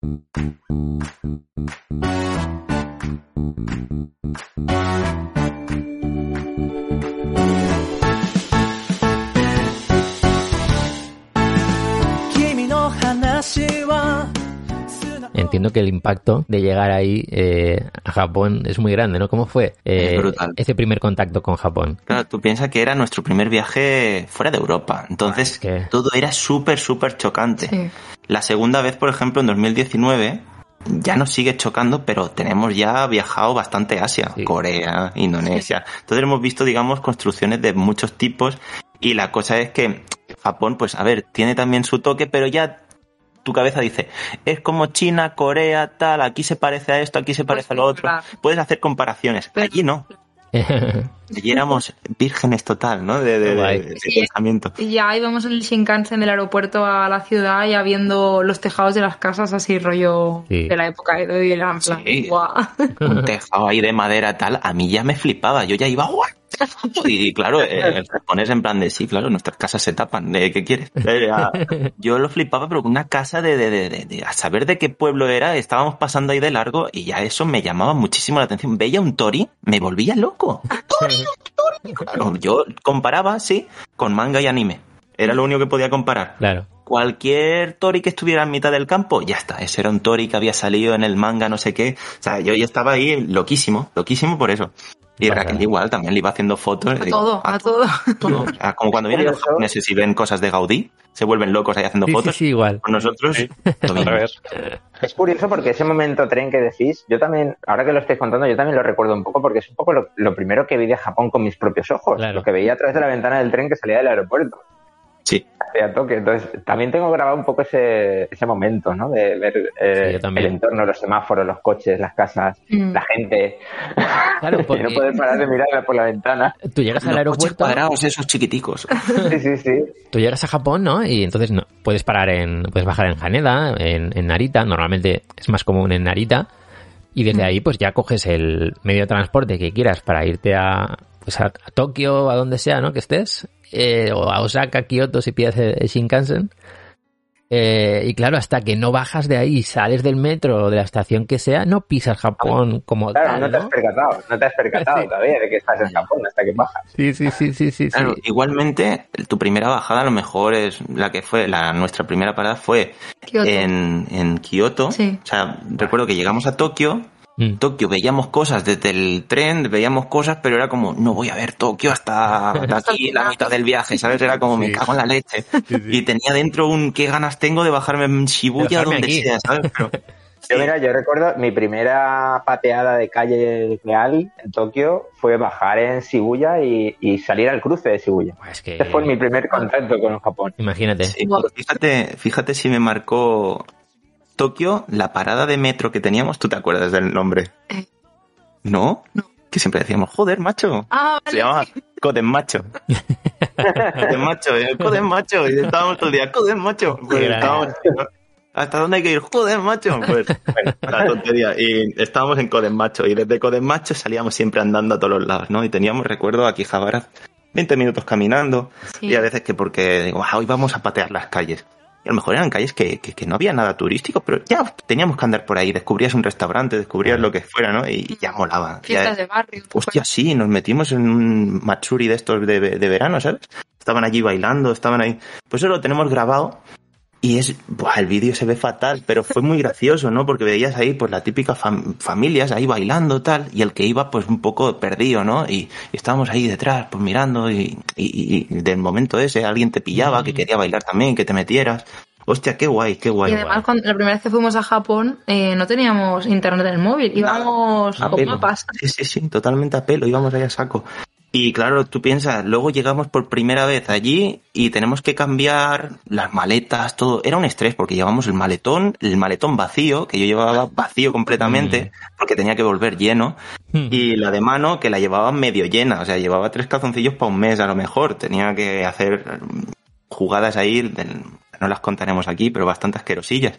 Thank you. Entiendo que el impacto de llegar ahí eh, a Japón es muy grande, ¿no? ¿Cómo fue eh, Es brutal. ese primer contacto con Japón? Claro, tú piensas que era nuestro primer viaje fuera de Europa. Entonces, Es que- todo era súper, súper chocante. Sí. La segunda vez, por ejemplo, en 2019, ya nos sigue chocando, pero tenemos ya viajado bastante a Asia, Sí. Corea, Indonesia. Entonces hemos visto, digamos, construcciones de muchos tipos y la cosa es que Japón, pues a ver, tiene también su toque, pero ya tu cabeza dice, es como China, Corea, tal, aquí se parece a esto, aquí se parece a lo otro. claro. Puedes hacer comparaciones. Pero- Allí no. Allí éramos vírgenes total, ¿no? De, de- de- de Sí. pensamiento. Y ya íbamos en el Shinkansen del aeropuerto a la ciudad ya viendo los tejados de las casas así rollo Sí. de la época Edo y era en plan, Sí. guau. un tejado ahí de madera tal, a mí ya me flipaba, yo ya iba ¡guau! Y claro, eh, el japonés en plan de sí, claro, nuestras casas se tapan, ¿de qué quieres? Eh, Yo lo flipaba, pero con una casa de, de, de, de- de- a saber de qué pueblo era, estábamos pasando ahí de largo y ya eso me llamaba muchísimo la atención. Veía un tori, me volvía loco. ¡Tori, tori! Claro, yo comparaba, sí, con manga y anime. Era lo único que podía comparar claro. cualquier Tori que estuviera en mitad del campo, ya está. Ese era un Tori que había salido en el manga, no sé qué. O sea, yo ya estaba ahí loquísimo, loquísimo por eso. Y. Raquel igual, también le iba haciendo fotos. A digo, todo, "Ah, a todo. todo". O sea, como cuando vienen los japoneses y ven cosas de Gaudí, se vuelven locos ahí haciendo Sí, sí, fotos. sí, igual. Con nosotros. Es curioso porque ese momento tren que decís, yo también, ahora que lo estáis contando, yo también lo recuerdo un poco porque es un poco lo, lo primero que vi de Japón con mis propios ojos, Claro. lo que veía a través de la ventana del tren que salía del aeropuerto Sí. hacia Tokio. Entonces, también tengo grabado un poco ese, ese momento, ¿no? De ver eh, Sí, el entorno, los semáforos, los coches, las casas, Mm. la gente. Claro, y porque no poder parar de mirarla por la ventana. tú llegas al Los aeropuerto, cuadrados esos chiquiticos. Sí, sí, sí. tú llegas a Japón, ¿no? Y entonces no, puedes parar en, puedes bajar en Haneda, en, en Narita, normalmente es más común en Narita, y desde ahí pues ya coges el medio de transporte que quieras para irte a, pues a, a Tokio, a donde sea, ¿no? Que estés, eh, o a Osaka, Kioto si pides el el Shinkansen. Eh, y claro, hasta que no bajas de ahí y sales del metro o de la estación que sea, no pisas Japón como Claro, tal, no te has ¿no? percatado, no te has percatado todavía de que estás en Japón hasta que bajas. Sí, sí, sí, sí, sí. Claro, sí. igualmente, tu primera bajada a lo mejor es la que fue, la nuestra primera parada fue en, en Kioto. Sí. O sea, recuerdo que llegamos a Tokio Mm. Tokio veíamos cosas desde el tren, veíamos cosas, pero era como, no voy a ver Tokio hasta, hasta aquí la mitad del viaje, ¿sabes? Era como, me cago en la leche. Y tenía dentro un, qué ganas tengo de bajarme en Shibuya, donde aquí. sea, ¿sabes? Pero, Yo, mira, yo recuerdo mi primera pateada de calle real en Tokio fue bajar en Shibuya y, y salir al cruce de Shibuya. Es que, Ese fue mi primer contacto con Japón. imagínate. sí, pero fíjate, fíjate si me marcó Tokio, la parada de metro que teníamos, ¿tú te acuerdas del nombre? Eh. ¿No? Que siempre decíamos, joder, macho. Ah, Se llamaba Coden Macho. Coden Macho, eh, Coden Macho. Y estábamos todo el día, Coden Macho. Pues estábamos, ¿Hasta dónde hay que ir? Joder, macho. Pues, bueno, la tontería. Y estábamos en Coden Macho. Y desde Coden Macho salíamos siempre andando a todos los lados, ¿no? Y teníamos, recuerdo, aquí Javara, 20 minutos caminando. Sí. Y a veces que porque digo, ah, hoy vamos a patear las calles. Y a lo mejor eran calles que, que, que no había nada turístico, pero ya teníamos que andar por ahí. Descubrías un restaurante, descubrías lo que fuera, ¿no? Y ya molaba. Ya- Fiestas de barrio. Hostia, sí, nos metimos en un Matsuri de estos de, de verano, ¿sabes? Estaban allí bailando, estaban ahí. Pues eso lo tenemos grabado y es, buah, el vídeo se ve fatal, pero fue muy gracioso, ¿no? Porque veías ahí, pues, la típica fam- familias ahí bailando, tal, y el que iba, pues, un poco perdido, ¿no? Y, y estábamos ahí detrás, pues, mirando, y, y, y del momento ese alguien te pillaba, que quería bailar también, que te metieras. Hostia, qué guay, qué guay. Y además, cuando, la primera vez que fuimos a Japón, eh, no teníamos internet en el móvil, íbamos A con pelo. mapas. Sí, sí, sí, totalmente a pelo, íbamos ahí a saco. Y claro, tú piensas, luego llegamos por primera vez allí y tenemos que cambiar las maletas, todo. Era un estrés porque llevamos el maletón, el maletón vacío, que yo llevaba vacío completamente, porque tenía que volver lleno, y la de mano que la llevaba medio llena, o sea, llevaba tres calzoncillos para un mes a lo mejor. Tenía que hacer mm, jugadas ahí, del- no las contaremos aquí, pero bastante asquerosillas.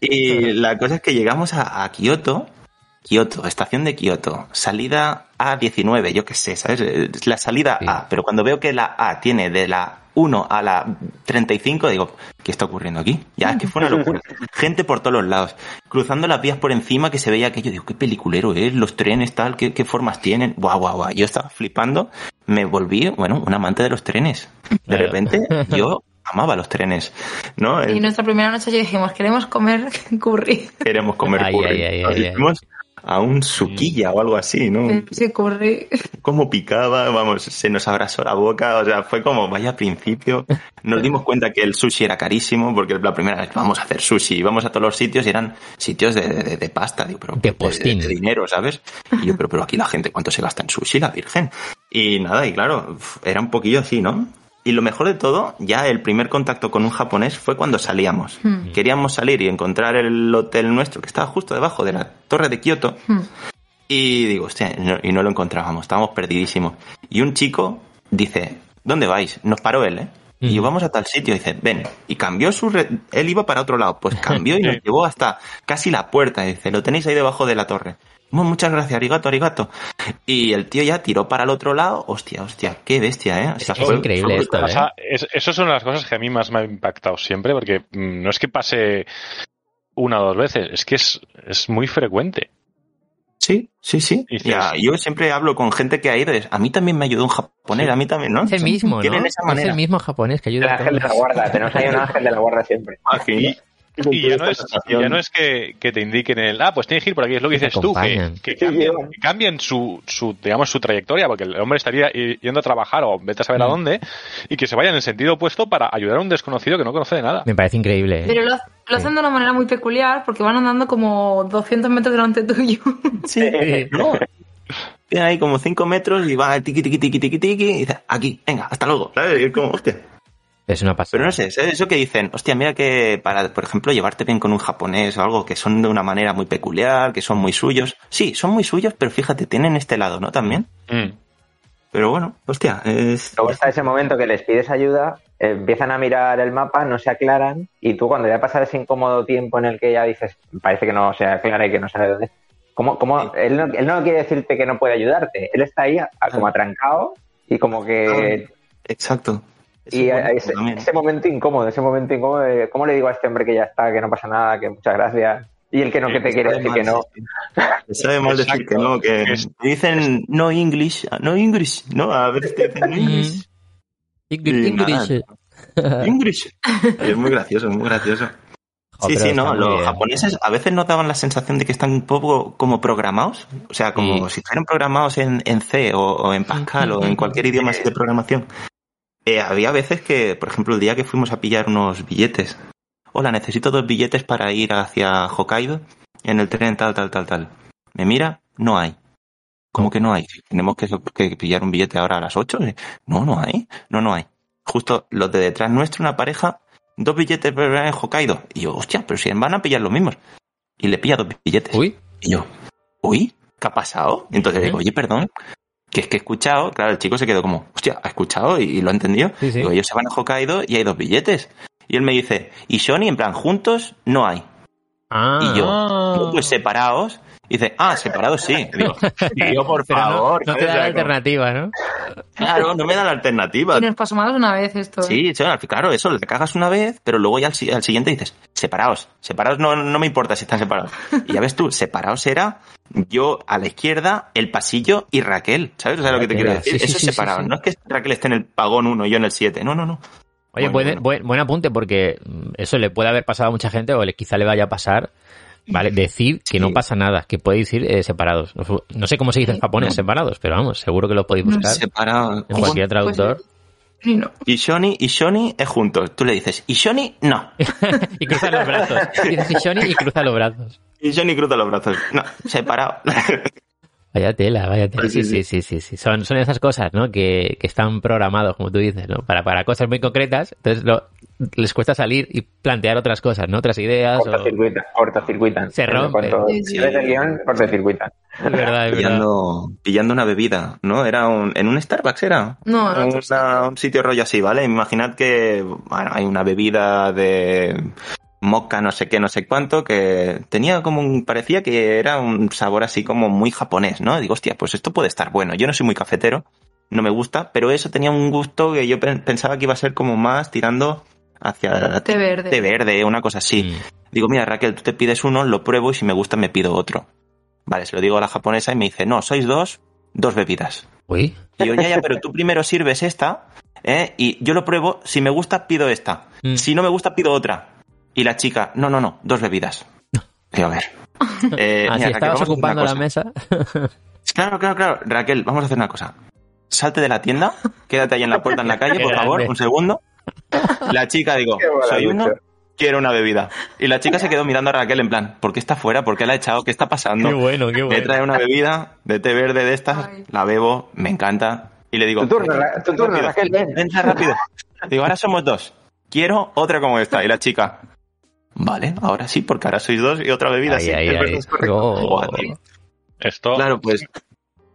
Y la cosa es que llegamos a, a Kioto Kioto, estación de Kioto, salida A19, yo qué sé, ¿sabes? Es La salida Sí. A, pero cuando veo que la A tiene de la 1 a la 35, digo, ¿qué está ocurriendo aquí? Ya, es que fue una locura. Gente por todos los lados, cruzando las vías por encima que se veía aquello, digo, qué peliculero es, los trenes, tal, qué, qué formas tienen, guau, guau, guau. Yo estaba flipando, me volví, bueno, un amante de los trenes. De Claro. repente, yo amaba los trenes, ¿no? Y nuestra primera noche ya dijimos, queremos comer curry. Queremos comer Ay, curry. ay, ay, A un suquilla o algo así, ¿no? Sí, curry. Cómo picaba, vamos, se nos abrazó la boca, o sea, fue como, vaya principio. Nos dimos cuenta que el sushi era carísimo, porque la primera vez vamos a hacer sushi, íbamos a todos los sitios y eran sitios de, de- de pasta, digo, pero De postín. de dinero, ¿sabes? Y yo, pero, pero aquí la gente, ¿cuánto se gasta en sushi, la virgen? Y nada, y claro, era un poquillo así, ¿no? Y lo mejor de todo, ya el primer contacto con un japonés fue cuando salíamos. Hmm. Queríamos salir y encontrar el hotel nuestro, que estaba justo debajo de la torre de Kioto. Hmm. Y digo, hostia, no- y no lo encontrábamos, estábamos perdidísimos. Y un chico dice, ¿dónde vais? Nos paró él, ¿eh? Y yo, Ujú. vamos a tal sitio, dice, ven. Y cambió su... re- Él iba para otro lado, pues cambió y nos llevó hasta casi la puerta. Dice, lo tenéis ahí debajo de la torre. "Mu- Muchas gracias, arigato, arigato. Y el tío ya tiró para el otro lado. Hostia, hostia, qué bestia, ¿eh? O sea, Es increíble esto. ¿eh? O sea, es- eso son las cosas que a mí más me han impactado siempre, porque mm, no es que pase una o dos veces, es que es, es muy frecuente. Sí, sí, sí. Ya, yo siempre hablo con gente que ha ido. es, A mí también me ayudó un japonés, Sí. a mí también, ¿no? Es el mismo, ¿no? Esa Es manera. el mismo japonés que El ayuda a ángel de la guarda. Tenemos ahí un ángel de la guarda siempre. Aquí. Y ya no es, ya no es que, que te indiquen el, ah, pues tienes que ir por aquí, es lo que dices tú, que, cambien, que cambien su, su, digamos, su trayectoria, porque el hombre estaría yendo a trabajar o vete a saber a Mm. dónde, y que se vaya en el sentido opuesto para ayudar a un desconocido que no conoce de nada. Me parece increíble. ¿eh? Pero lo, lo hacen de una manera muy peculiar porque van andando como 200 metros delante tuyo. Sí, no. Tiene ahí como 5 metros y va tiqui, tiqui, tiqui, tiqui, tiqui, y dice, aquí, venga, hasta luego. ¿Sabes? Y es como, hostia. Es una pasada. Pero no sé, ¿sabes? eso que dicen, hostia, mira que para, por ejemplo, llevarte bien con un japonés o algo que son de una manera muy peculiar, que son muy suyos. Sí, son muy suyos, pero fíjate, tienen este lado, ¿no? También. Mm. Pero bueno, hostia, es... Luego está ese momento que les pides ayuda, empiezan a mirar el mapa, no se aclaran, y tú cuando ya pasa ese incómodo tiempo en el que ya dices, parece que no se aclara y que no sabe dónde. ¿Cómo, cómo? Él, no, él no quiere decirte que no puede ayudarte, él está ahí a- a- como atrancado y como que... Exacto. Eso Y es ese, ese momento incómodo, ese momento incómodo de, ¿cómo le digo a este hombre que ya está, que no pasa nada, que muchas gracias? Y el que no, que te quiere decir que no. sabe mal decir que no, que Es- dicen no English, no English, ¿no? A veces te dicen no English. Ingrid- English. Y es muy gracioso, es muy gracioso. Sí, sí, no, los japoneses a veces nos daban la sensación de que están un poco como programados, o sea, como Sí. si fueran programados en, en C o, o en Pascal o en cualquier idioma así de programación. Eh, había veces que, por ejemplo, el día que fuimos a pillar unos billetes, hola, necesito dos billetes para ir hacia Hokkaido en el tren tal, tal, tal, tal. Me mira, no hay. ¿Cómo que no hay? Tenemos que, que pillar un billete ahora a las 8. No, no hay. No, no hay. Justo los de detrás nuestro, una pareja, dos billetes en Hokkaido. Y yo, hostia, pero si van a pillar los mismos. Y le pilla dos billetes. Uy, Y yo, uy, ¿qué ha pasado? Y entonces ¿Eh? digo, oye, perdón, que es que he escuchado, claro, el chico se quedó como, hostia, ¿ha escuchado? Y, y lo ha entendido. Sí, sí. Digo, ellos se van a Hokkaido y hay dos billetes. Y él me dice, y Sony, en plan, juntos no hay. ah, Y yo, "No, pues separados. Y dice, ah, separados sí. Y digo, tío, por pero no- favor. no, te ¿sabes? da la alternativa, ¿no? Claro, no me da la alternativa. Y nos pasó más una vez esto. Sí, sí, claro, eso, le cagas una vez, pero luego ya al, al siguiente dices, separaos, separaos no, no me importa si están separados. Y ya ves tú, separaos era yo a la izquierda, el pasillo y Raquel, ¿sabes? O sea, lo que te quiero Sí, decir, sí, eso es sí, sí, separado, sí. no es que Raquel esté en el pagón 1 y yo en el 7, no, no, no. Oye, Bueno, buen, bueno. buen- buen apunte porque mm, eso le puede haber pasado a mucha gente o le, quizá le vaya a pasar. Vale, decir que no pasa nada, que puede decir eh, separados. No, no sé cómo se dice en japonés, separados, pero vamos, seguro que lo podéis buscar Separados. en cualquier traductor. Y no. Y Shoni, y Shoni es juntos. Tú le dices, y Shoni, no. y cruza los brazos. Dices Shoni y cruza los brazos. Y Shoni cruza los brazos. No, separado. Vaya tela, vaya tela. Sí, Sí, sí, sí, sí, sí. Son, son esas cosas, ¿no? Que, que están programados, como tú dices, ¿no? Para, para cosas muy concretas. Entonces lo- les cuesta salir y plantear otras cosas, ¿no? Otras ideas. O... Cortocircuitan, cortocircuitan. Se rompe. Cuando Sí, sí. ves el guion, cortocircuitan. Es verdad, es verdad. pillando, una bebida, ¿no? Era un, en un Starbucks, ¿era? No, no. Una- un sitio rollo así, ¿vale? Imaginad que, bueno, hay una bebida de moca no sé qué, no sé cuánto, que tenía como un, parecía que era un sabor así como muy japonés, ¿no? Digo, hostia, pues esto puede estar bueno. Yo no soy muy cafetero, no me gusta, pero eso tenía un gusto que yo pen- pensaba que iba a ser como más tirando hacia Té verde. té verde, una cosa así. Mm. Digo, mira, Raquel, tú te pides uno, lo pruebo y si me gusta me pido otro. Vale, se lo digo a la japonesa y me dice, no, sois dos, dos bebidas. Uy, Y yo, ya, ya, pero tú primero sirves esta, ¿eh? Y yo lo pruebo, si me gusta, pido esta. Mm. Si no me gusta, pido otra. Y la chica, no, no, no, dos bebidas. Digo, a ver. Eh, así mira, estabas ocupando la mesa. Claro, claro, claro. Raquel, vamos a hacer una cosa. Salte de la tienda, quédate ahí en la puerta en la calle, por favor, un segundo. La chica, digo, soy uno, quiero una bebida. Y la chica se quedó mirando a Raquel en plan, ¿por qué está fuera? ¿Por qué la ha echado? ¿Qué está pasando? Qué bueno, qué Me bueno. trae una bebida de té verde de estas, Ay. la bebo, me encanta. Y le digo, Tu turno, tu turno, rápido, Raquel, ven. Entra rápido. Digo, ahora somos dos. Quiero otra como esta. Y la chica, vale, ahora sí, porque ahora sois dos y otra bebida. Ahí, sí, es correcto. Oh. Esto, Claro, pues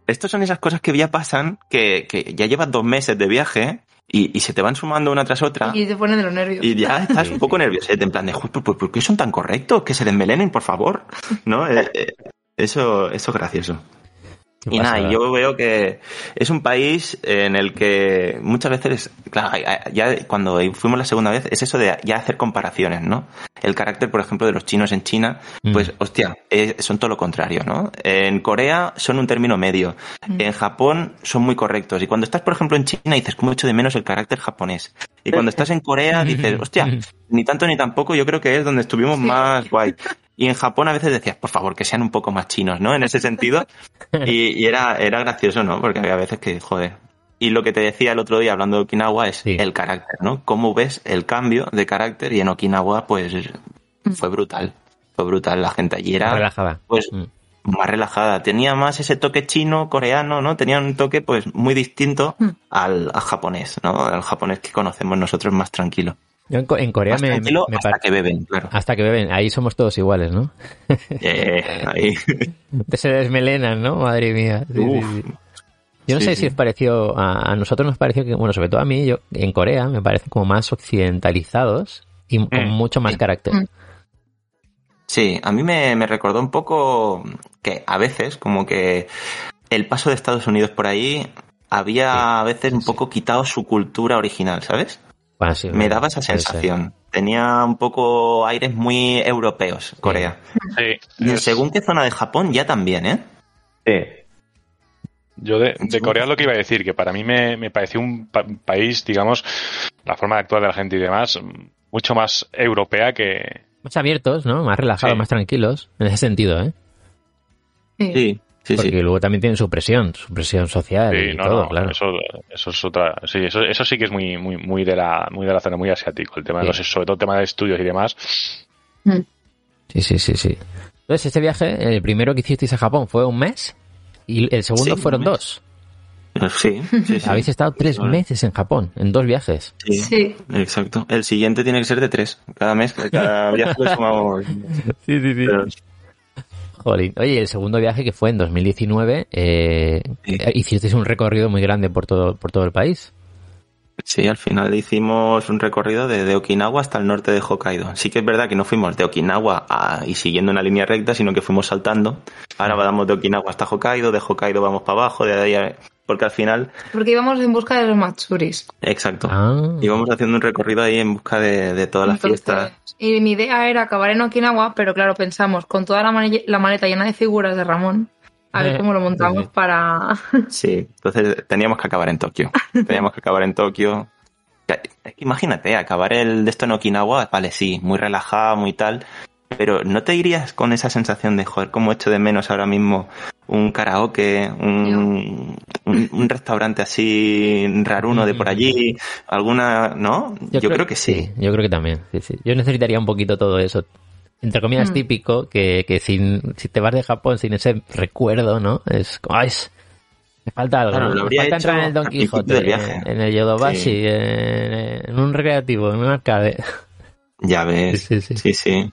estos son esas cosas que ya pasan, que, que ya llevas dos meses de viaje y, y se te van sumando una tras otra. Y te ponen de los nervios. Y ya estás un poco nerviosete, en plan de, "Joder, ¿por, por qué son tan correctos? Que se desmelenen, por favor. ¿No? Eh, eh, Eso, eso es gracioso. Y nada, yo veo que es un país en el que muchas veces, claro, ya cuando fuimos la segunda vez, es eso de ya hacer comparaciones, ¿no? El carácter, por ejemplo, de los chinos en China, Mm. pues, hostia, eh, son todo lo contrario, ¿no? En Corea son un término medio. Mm. En Japón son muy correctos. Y cuando estás, por ejemplo, en China, dices, ¿cómo echo de menos el carácter japonés? Y cuando estás en Corea, dices, hostia, ni tanto ni tampoco, yo creo que es donde estuvimos más guay. Y en Japón a veces decías, por favor, que sean un poco más chinos, ¿no? En ese sentido. Y, y era, era gracioso, ¿no? Porque había veces que, joder. Y lo que te decía el otro día hablando de Okinawa es Sí. el carácter, ¿no? Cómo ves el cambio de carácter y en Okinawa, pues, fue brutal. Fue brutal. La gente allí era, relajada. pues, Mm. más relajada. Tenía más ese toque chino, coreano, ¿no? Tenía un toque, pues, muy distinto Mm. al, al japonés, ¿no? Al japonés que conocemos nosotros más tranquilo. Yo en, Co- en Corea Más me, me, tranquilo me hasta que beben, claro. Hasta que beben. Ahí somos todos iguales, ¿no? Eh, ahí. Se desmelenan, ¿no? Madre mía. Sí, sí, Uf. sí. Yo no Sí, sé sí. si os pareció, a, a nosotros nos pareció que, bueno, sobre todo a mí, yo en Corea me parecen como más occidentalizados y con Mm. mucho más carácter. Mm. Sí, a mí me, me recordó un poco que a veces, como que el paso de Estados Unidos por ahí había Sí, a veces un sí. poco quitado su cultura original, ¿sabes? Bueno, sí, Me daba esa sensación. Tenía un poco aires muy europeos, Corea. sí, Y en según qué zona de Japón, ya también, ¿eh? Sí. Yo de, de Corea lo que iba a decir, que para mí me, me pareció un pa- país, digamos, la forma de actuar de la gente y demás, mucho más europea que... Más abiertos, ¿no? Más relajados, Sí. más tranquilos. En ese sentido, ¿eh? Sí. Sí, sí, Porque sí. luego también tienen su presión, su presión social Sí, y no, todo, no, claro. eso, eso es otra, sí, eso, eso sí que es muy, muy, muy de la, muy de la zona, muy asiático, el tema de los, sobre todo el tema de estudios y demás. Mm. Sí, sí, sí, sí. Entonces, este viaje, el primero que hicisteis a Japón fue un mes y el segundo Sí, fueron dos. Sí, sí, sí. Habéis estado tres meses en Japón, en dos viajes. Sí, Sí. exacto. El siguiente tiene que ser de tres. Cada mes, cada viaje le sumamos. Sí, sí, sí. Pero- Jolín. Oye, el segundo viaje que fue en 2019, eh, Sí. eh, hicisteis un recorrido muy grande por todo, por todo el país. Sí, al final hicimos un recorrido de, de Okinawa hasta el norte de Hokkaido. Sí que es verdad que no fuimos de Okinawa a- y siguiendo una línea recta, sino que fuimos saltando. Ahora vamos de Okinawa hasta Hokkaido, de Hokkaido vamos para abajo, de ahí a- porque al final, Porque íbamos en busca de los Matsuris. exacto. Ah, Íbamos haciendo un recorrido ahí en busca de, de todas las fiestas. Y mi idea era acabar en Okinawa, pero claro, pensamos, con toda la, la maleta llena de figuras de Ramón, a ver Eh, cómo lo montamos para... Sí, entonces teníamos que acabar en Tokio. Teníamos que acabar en Tokio. Es que Imagínate, acabar el de esto en Okinawa, vale, sí, muy relajado, muy tal, pero ¿no te irías con esa sensación de, joder, cómo echo de menos ahora mismo un karaoke, un, un, un restaurante así raruno de por allí, alguna, ¿no? Yo, creo, que sí. Yo creo que también. sí, sí. Yo necesitaría un poquito todo eso. Entre comillas, Mm. típico, que, que sin, si te vas de Japón sin ese recuerdo, ¿no? Es como, "Ay, me falta algo. Claro, ¿no? lo Me falta entrar en el Don Quijote, en, en el Yodobashi, Sí. en, en un recreativo, en un arcade. Ya ves. Sí, sí, sí. Sí, sí.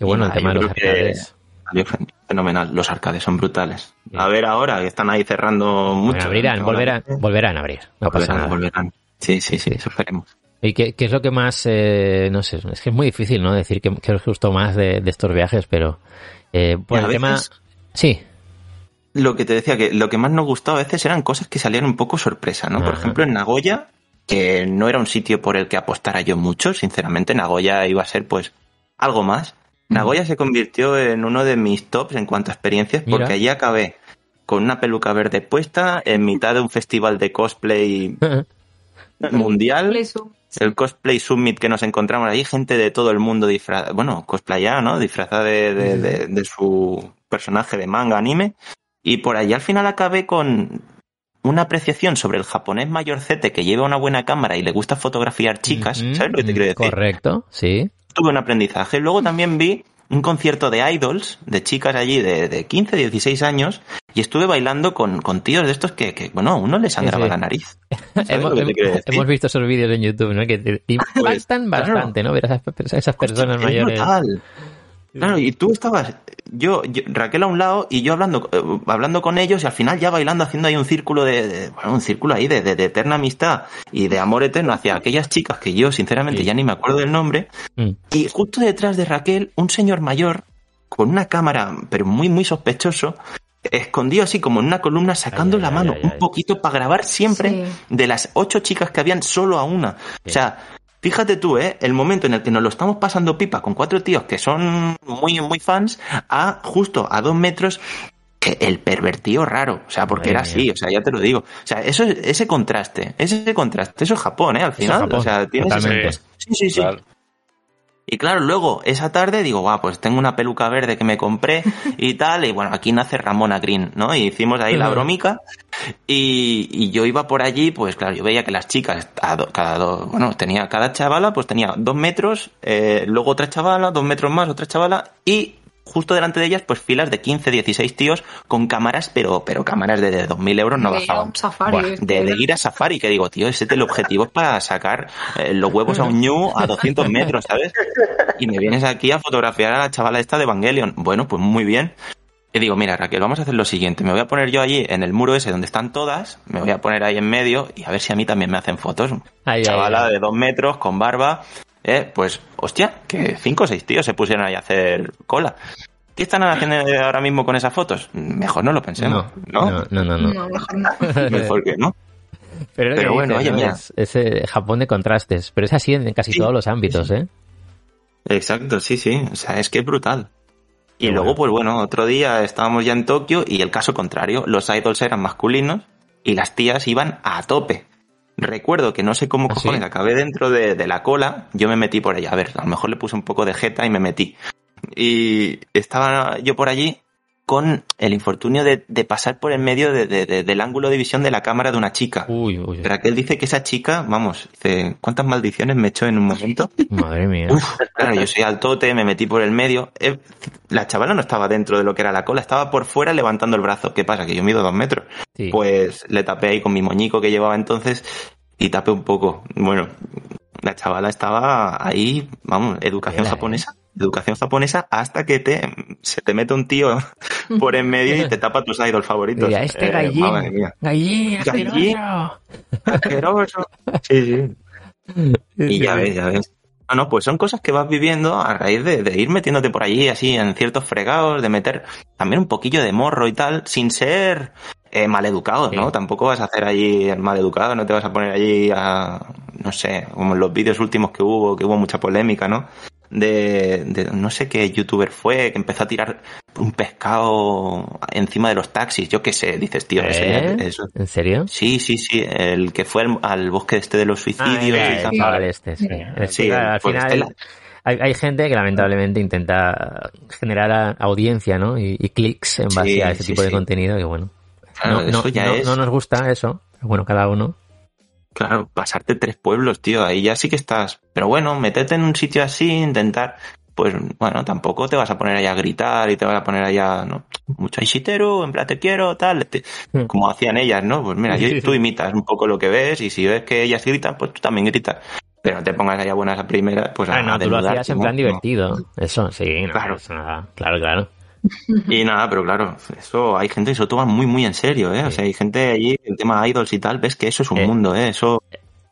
Y bueno, el tema de los creo que- arcades. Salió Fenomenal, los arcades son brutales. A ver ahora, que están ahí cerrando mucho. Bueno, abrirán, volverán, volverán a abrir. No pasa Volverán, nada. volverán. Sí, sí, sí, eso esperemos. ¿Y qué, qué es lo que más, eh, no sé, es que es muy difícil, ¿no? Decir que, que os gustó más de, de estos viajes, pero eh, por el tema... veces- Sí, Lo que te decía, que lo que más nos gustaba a veces eran cosas que salían un poco sorpresa, ¿no? Por Ajá. ejemplo, en Nagoya, que no era un sitio por el que apostara yo mucho, sinceramente, Nagoya iba a ser pues algo más. Nagoya se convirtió en uno de mis tops en cuanto a experiencias, Mira. porque allí acabé con una peluca verde puesta en mitad de un festival de cosplay mundial. El Cosplay Summit que nos encontramos allí, gente de todo el mundo disfrazada, bueno, cosplayada, ¿no? Disfrazada de, de, de- de su personaje de manga, anime. Y por allí al final acabé con una apreciación sobre el japonés mayorcete que lleva una buena cámara y le gusta fotografiar chicas. ¿Sabes lo que te quiero decir? Correcto, sí. Tuve un aprendizaje. Luego también vi un concierto de idols, de chicas allí de, de 15, 16 años, y estuve bailando con, con tíos de estos que, que, bueno, a uno le sangraba sí. la nariz. ¿Sabes Hemos, visto esos vídeos en YouTube, ¿no? Que te impactan claro. bastante, ¿no? Ver a esas, esas personas Es mayores. Claro, y tú estabas, yo, yo- Raquel a un lado y yo hablando, eh, hablando con ellos y al final ya bailando, haciendo ahí un círculo de, de- bueno, un círculo ahí de, de- de eterna amistad y de amor eterno hacia aquellas chicas que yo sinceramente Sí. ya ni me acuerdo del nombre. Mm. Y justo detrás de Raquel, un señor mayor con una cámara, pero muy, muy sospechoso, escondido así como en una columna, sacando Ay, la ay, mano ay, un ay. poquito para grabar siempre Sí. de las ocho chicas que habían solo a una. O sea, fíjate tú, ¿eh? El momento en el que nos lo estamos pasando pipa con cuatro tíos que son muy, muy fans, a justo a dos metros que el pervertido raro, o sea, porque era así, o sea, ya te lo digo. O sea, eso es- ese contraste, ese contraste, eso es Japón, ¿eh? Al final, o sea, tienes ese-. Sí, sí, sí. Claro. Y claro, luego esa tarde digo, guau, pues tengo una peluca verde que me compré y tal, y bueno, aquí nace Ramona Green, ¿no? Y hicimos ahí la bromica y, y yo iba por allí, pues claro, yo veía que las chicas, cada dos, bueno, tenía cada chavala, pues tenía dos metros, eh, luego otra chavala, dos metros más, otra chavala, y justo delante de ellas, pues filas de 15, 16 tíos con cámaras, pero, pero cámaras de, de 2.000 euros no De ir a bajaban. safari. De, de ir a safari, que digo, tío, ese es el objetivo es para sacar eh, los huevos a un ñu a 200 metros, ¿sabes? Y me vienes aquí a fotografiar a la chavala esta de Evangelion. Bueno, pues muy bien. Y digo, mira, Raquel, vamos a hacer lo siguiente. Me voy a poner yo allí en el muro ese donde están todas, me voy a poner ahí en medio y a ver si a mí también me hacen fotos. Ay, chavala de dos metros, con barba. Eh, pues, hostia, que cinco o seis tíos se pusieron ahí a hacer cola. ¿Qué están haciendo ahora mismo con esas fotos? Mejor no lo pensemos, ¿no? no, no, no, no. No, mejor no. Mejor que no. Pero, que bueno, dices, oye, ¿no? mira. Es, es, eh, Japón de contrastes, pero es así en casi Sí, todos los ámbitos, ¿eh? Exacto, sí, sí. O sea, es que es brutal. Y Qué luego, bueno. pues bueno, otro día estábamos ya en Tokio y el caso contrario, los idols eran masculinos y las tías iban a tope. Recuerdo que no sé cómo ¿Ah, cojones sí? acabé dentro de, de la cola, yo me metí por ella. A ver, a lo mejor le puse un poco de jeta y me metí. Y estaba yo por allí con el infortunio de, de pasar por el medio de- de- de- del ángulo de visión de la cámara de una chica. Uy, uy, Raquel dice que esa chica, vamos, dice, ¿cuántas maldiciones me echó en un momento? madre mía. Uf, claro, yo soy altote, me metí por el medio. Eh, la chavala no estaba dentro de lo que era la cola, estaba por fuera levantando el brazo. ¿Qué pasa? Que yo mido dos metros. Sí. Pues le tapé ahí con mi moñico que llevaba entonces y tapé un poco. Bueno, la chavala estaba ahí, vamos, educación ¿eh? japonesa. Educación japonesa hasta que te se te mete un tío por en medio y te tapa tus idols favoritos. Diría, este Eh, gallín, madre mía. gallín, Gallín. asqueroso. Sí, sí. Y ya ves, ya ves. No, no, pues son cosas que vas viviendo a raíz de, de ir metiéndote por allí así en ciertos fregados, de meter también un poquillo de morro y tal, sin ser eh, maleducados, ¿no? Sí. Tampoco vas a hacer allí el maleducado, no te vas a poner allí a, no sé, como en los vídeos últimos que hubo, que hubo mucha polémica, ¿no? De, de no sé qué youtuber fue, que empezó a tirar un pescado encima de los taxis, yo qué sé, dices, tío, ¿Eh? eso, ¿En serio? Sí, sí, sí, el que fue al, al bosque este de los Ah, suicidios y el chaval este, sí. Al pues final Estela. hay, hay gente que lamentablemente intenta generar audiencia, ¿no? Y, y clics en base Sí, a ese sí, tipo de contenido que bueno. Claro, no, no, eso ya no- es, no nos gusta eso, pero bueno, cada uno. Claro, pasarte tres pueblos, tío, ahí ya sí que estás. Pero bueno, meterte en un sitio así, intentar, pues bueno, tampoco te vas a poner allá a gritar y te vas a poner allá, ¿no? Mucho Ishiteru, en plan te quiero, tal, te- Hmm. como hacían ellas, ¿no? Pues mira, yo- Sí, sí. tú imitas un poco lo que ves y si ves que ellas gritan, pues tú también gritas. Pero no te pongas allá buenas a primeras, pues a, no, a tú lo hacías en plan divertido. Eso, sí, no, Claro. claro, claro. Y nada, pero claro, eso hay gente que se lo toma muy, muy en serio, ¿eh? O sea, hay gente allí, el tema idols y tal, ves que eso es un Eh. mundo, ¿eh? Eso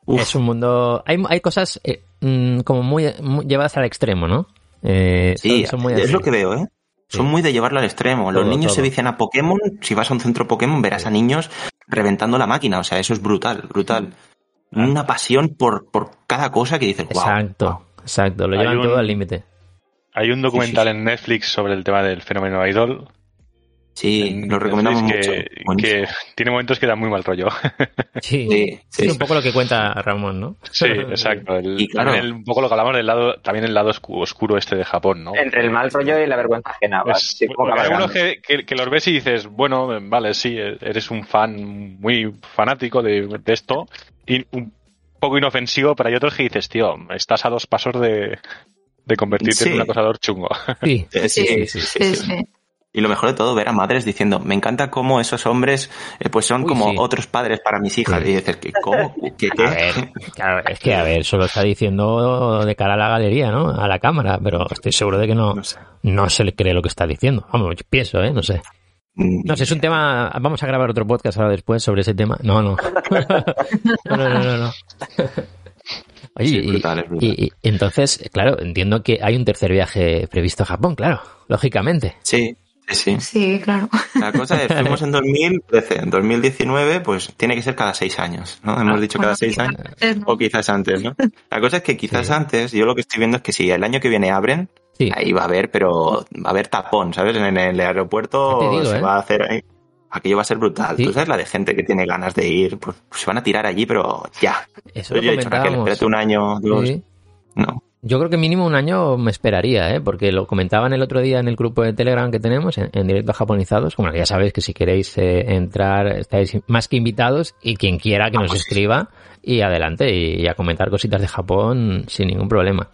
Uf. Es un mundo... Hay, hay cosas eh, mm, como muy, muy llevadas al extremo, ¿no? Eh, Sí, son- son muy es así. lo que veo, ¿eh? Sí. Son muy de llevarlo al extremo. Los Todo, niños se vician a Pokémon. Si vas a un centro Pokémon, verás a niños reventando la máquina. O sea, eso es brutal, brutal. Una pasión por, por cada cosa que dices, wow. Exacto, exacto. Lo llevan un- todo al límite. Hay un documental en Netflix sobre el tema del fenómeno idol. Sí, lo recomendamos mucho. que, tiene momentos que dan muy mal rollo. Sí, Sí, sí. es un poco lo que cuenta Ramón, ¿no? Sí, exacto. El- Y claro. el- un poco lo que hablamos del lado, también el lado oscu- oscuro este de Japón, ¿no? Entre el mal rollo y la vergüenza ajena. Es- sí, como porque hay algunos que, que- que los ves y dices, bueno, vale, sí, eres un fan muy fanático de, de esto y un poco inofensivo, pero hay otros que dices, tío, estás a dos pasos de, de convertirte Sí. en un acosador chungo. Sí, Eh, Sí, sí, sí, sí, Sí, sí. sí. Y lo mejor de todo, ver a madres diciendo, me encanta cómo esos hombres eh, pues son Uy, como sí. otros padres para mis hijas. Sí. Y dices, ¿qué, ¿cómo? ¿Qué, qué? A ver, claro, es que a ver, eso lo está diciendo de cara a la galería, ¿no? A la cámara, pero estoy seguro de que no, No sé. no se le cree lo que está diciendo. Vamos, yo pienso, ¿eh? No sé. Mm, No sé, es un tema. Vamos a grabar otro podcast ahora después sobre ese tema. No, no. No, no, no, no. Oye, Sí, y- brutal, es brutal. y, y entonces, claro, entiendo que hay un tercer viaje previsto a Japón, claro, lógicamente. Sí, sí, sí. Sí, claro. La cosa es, fuimos en 2013, en 2019, pues tiene que ser cada seis años, ¿no? Hemos Ah, dicho cada Bueno, seis años. antes, ¿no? O quizás antes, ¿no? La cosa es que quizás Sí. antes, yo lo que estoy viendo es que si el año que viene abren, Sí. ahí va a haber, pero va a haber tapón, ¿sabes? En el aeropuerto digo, se ¿eh? va a hacer ahí. Aquello va a ser brutal. Sí. Tú sabes la de gente que tiene ganas de ir, pues, se van a tirar allí, pero ya. Eso Yo lo he dicho, Raquel, espérate un año, dos. Sí. No. Yo creo que mínimo un año me esperaría, ¿eh? porque lo comentaban el otro día en el grupo de Telegram que tenemos, en, en directo a japonizados. Bueno, ya sabéis que si queréis eh, entrar, estáis más que invitados y quien quiera que nos escriba y adelante y, y a comentar cositas de Japón sin ningún problema.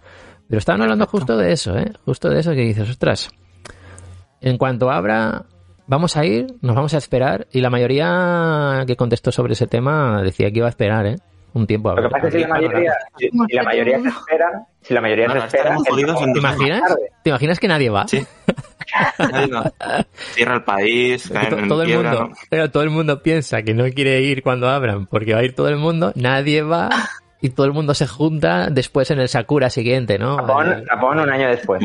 Pero estaban hablando justo de eso, ¿eh? Justo de eso que dices, ostras, en cuanto abra, vamos a ir, nos vamos a esperar y la mayoría que contestó sobre ese tema decía que iba a esperar, ¿eh? Un tiempo a Lo que ver. pasa es que la mayoría, si, si la mayoría se espera, si la mayoría Claro, se espera, ¿Te imaginas? ¿Te imaginas que nadie va? Sí. Nadie va. Cierra el país, caen to- en todo el quiebra, mundo, ¿no? pero todo el mundo piensa que no quiere ir cuando abran porque va a ir todo el mundo, nadie va y todo el mundo se junta después en el Sakura siguiente, ¿no? Japón, Japón un año después.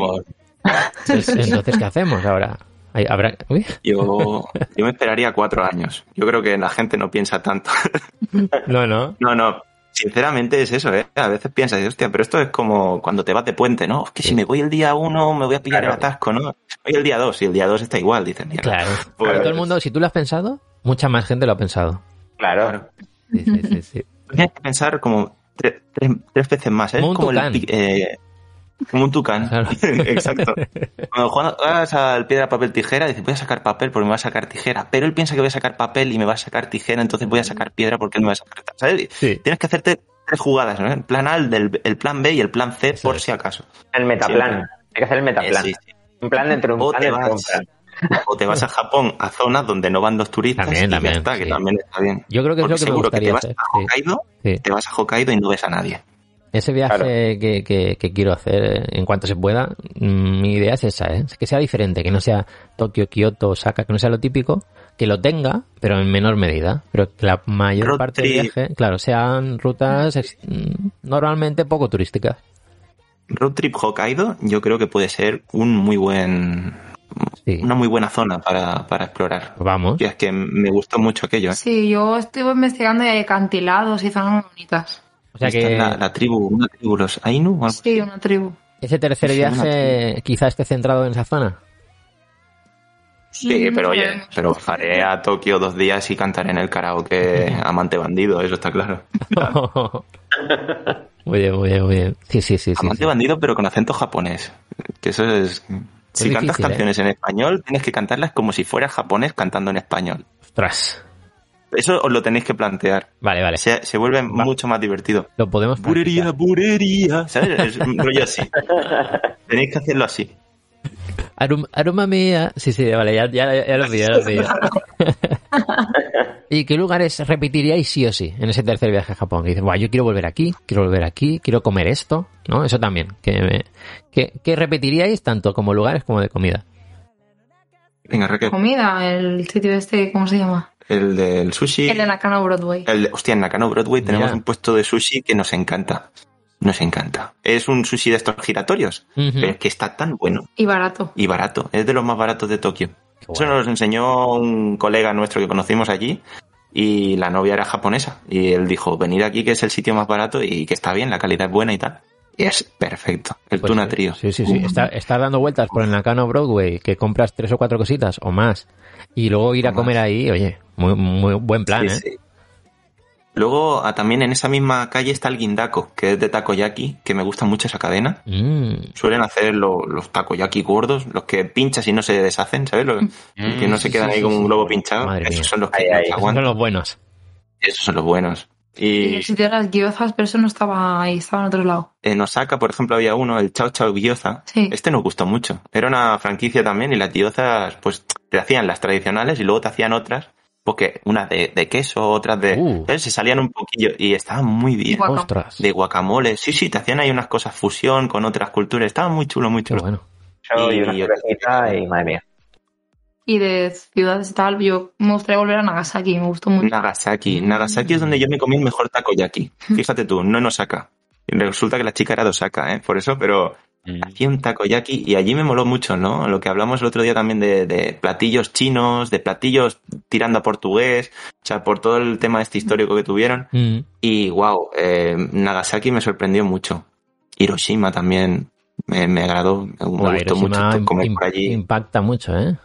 Entonces, ¿qué hacemos ahora? Hay- Habrá... Uy, Yo, yo me esperaría cuatro años. Yo creo que la gente no piensa tanto. no, no. No, no. Sinceramente es eso, ¿eh? A veces piensas, hostia, pero esto es como cuando te vas de puente, ¿no? Es que si me voy el día uno me voy a pillar Claro. el atasco, ¿no? Voy el día dos y el día dos está igual, dicen. Claro. Pues- Pero todo el mundo, si tú lo has pensado, mucha más gente lo ha pensado. Claro. Sí, sí, sí, sí. Tienes que pensar como tre- tres, tres veces más, ¿eh? Como como el eh, como un tucán. Claro. Exacto. Cuando juegas al piedra, papel, tijera, dice, voy a sacar papel porque me va a sacar tijera. Pero él piensa que voy a sacar papel y me va a sacar tijera, entonces voy a sacar piedra porque él me va a sacar... ¿Sabes? Sí. Tienes que hacerte tres jugadas, ¿no? El plan A, el, del, el plan B y el plan C Eso por es. si acaso. El metaplan. Hay que hacer el metaplan. sí, sí. Un plan dentro de O un plan o te vas a Japón, a zonas donde no van los turistas También, y ya también, está, que también está bien. Yo creo que Porque es lo que me seguro que gustaría te vas hacer. a. Hokkaido, Sí. te vas a Hokkaido y no ves a nadie. Ese viaje Claro. que, que- que quiero hacer en cuanto se pueda, mm, mi idea es esa, ¿eh? que sea diferente, que no sea Tokio, Kioto, Osaka, que no sea lo típico, que lo tenga, pero en menor medida, pero que la mayor Road parte del viaje, claro, sean rutas mm, normalmente poco turísticas. Road Trip Hokkaido yo creo que puede ser un muy buen Sí. una muy buena zona para, para explorar. Vamos. Y es que me gustó mucho aquello. ¿eh? Sí, yo estuve investigando y hay acantilados y zonas bonitas. O sea Esta que es la, la tribu, una tribu, los Ainu. o algo así. Sí, una tribu. ese tercer Sí, viaje quizá esté centrado en esa zona. Sí, pero oye, pero bajaré a Tokio dos días y cantaré en el karaoke Amante Bandido, eso está claro. muy bien, muy bien, muy bien. Sí, sí, sí. Amante sí. Bandido, pero con acento japonés. Que eso es... Si cantas difícil, ¿eh? canciones en español, tienes que cantarlas como si fueras japonés cantando en español. Ostras. Eso os lo tenéis que plantear. Vale, vale. Se, se vuelve mucho más divertido. Lo podemos Burería, practicar. burería. ¿Sabes? Es un rollo así. Tenéis que hacerlo así. Arum, aroma mía. Sí, sí, vale, ya, ya, ya lo pillo, ya lo pillo. ¿Y qué lugares repetiríais sí o sí en ese tercer viaje a Japón? Que dices, Buah, yo quiero volver aquí, quiero volver aquí, quiero comer esto, ¿no? Eso también. Que, me- que, que repetiríais tanto como lugares como de comida. Venga, Raquel. Comida, el sitio este, ¿cómo se llama? El del sushi. El de Nakano Broadway. El de- hostia, en Nakano Broadway tenemos un puesto de sushi que nos encanta. Nos encanta. Es un sushi de estos giratorios, pero es que está tan bueno Y barato. y barato. Es de los más baratos de Tokio. Eso nos enseñó un colega nuestro que conocimos allí y la novia era japonesa. Y él dijo, venid aquí que es el sitio más barato y que está bien, la calidad es buena y tal. Y es perfecto. El Pues tuna sí, trío. Sí, sí, sí. Está, está dando vueltas por el Nakano Broadway, que compras tres o cuatro cositas o más. Y luego ir a comer más. ahí, oye, muy, muy buen plan, Sí, ¿eh? sí. Luego ah, también en esa misma calle está el Guindaco, que es de takoyaki, que me gusta mucho esa cadena. Mm, Suelen hacer lo- los takoyaki gordos, los que pinchas y no se deshacen, ¿sabes? Los que no se quedan sí, ahí sí, con un globo pinchado. Madre esos mía. son los que esos son los buenos. Esos son los buenos. Y Y el sitio de las gyozas, pero eso no estaba ahí, estaba en otro lado. en Osaka, por ejemplo, había uno, el Chao Chao Gyoza. Sí. Este nos gustó mucho. Era una franquicia también y las gyozas, pues, te hacían las tradicionales y luego te hacían otras, porque unas de, de queso, otras de... Uh. Se salían un poquillo y estaban muy bien. Ostras. De guacamole. Sí, sí, te hacían ahí unas cosas fusión con otras culturas. Estaba muy chulo, muy Qué chulo. bueno. Yo y Y- y madre mía. Y de ciudades y tal, yo me gustaría volver a Nagasaki, me gustó mucho. Nagasaki. Nagasaki es donde yo me comí el mejor takoyaki. Fíjate tú, no en Osaka. Y resulta que la chica era de Osaka, ¿eh? Por eso, pero Mm. hacía un takoyaki y allí me moló mucho, ¿no? Lo que hablamos el otro día también de, de platillos chinos, de platillos tirando a portugués, o sea, por todo el tema este histórico que tuvieron. Mm, Y wow, eh, Nagasaki me sorprendió mucho. Hiroshima también me, me agradó, me gustó Hiroshima mucho comer por allí. impacta mucho, ¿eh?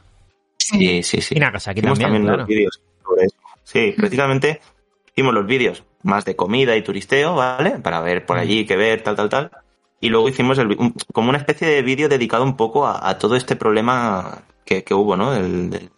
Sí, sí, sí. Y Nagasaki Hicimos también, también claro. los vídeos sobre eso. Sí, prácticamente hicimos los vídeos más de comida y turisteo, ¿vale? Para ver por allí, qué ver, tal, tal, tal. Y luego hicimos el un- como una especie de vídeo dedicado un poco a, a todo este problema que, que hubo, ¿no? El, del-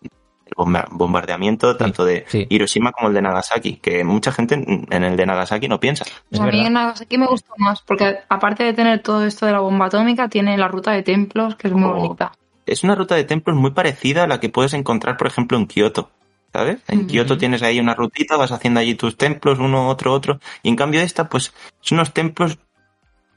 el bomba- bombardeamiento tanto de sí. Hiroshima como el de Nagasaki, que mucha gente en el de Nagasaki no piensa. Es Pues a mí en Nagasaki me gustó más, porque aparte de tener todo esto de la bomba atómica, tiene la ruta de templos, que es muy Oh. bonita. Es una ruta de templos muy parecida a la que puedes encontrar, por ejemplo, en Kioto. ¿Sabes? En. Kioto tienes ahí una rutita, vas haciendo allí tus templos, uno, otro, otro. Y en cambio esta, pues, son unos templos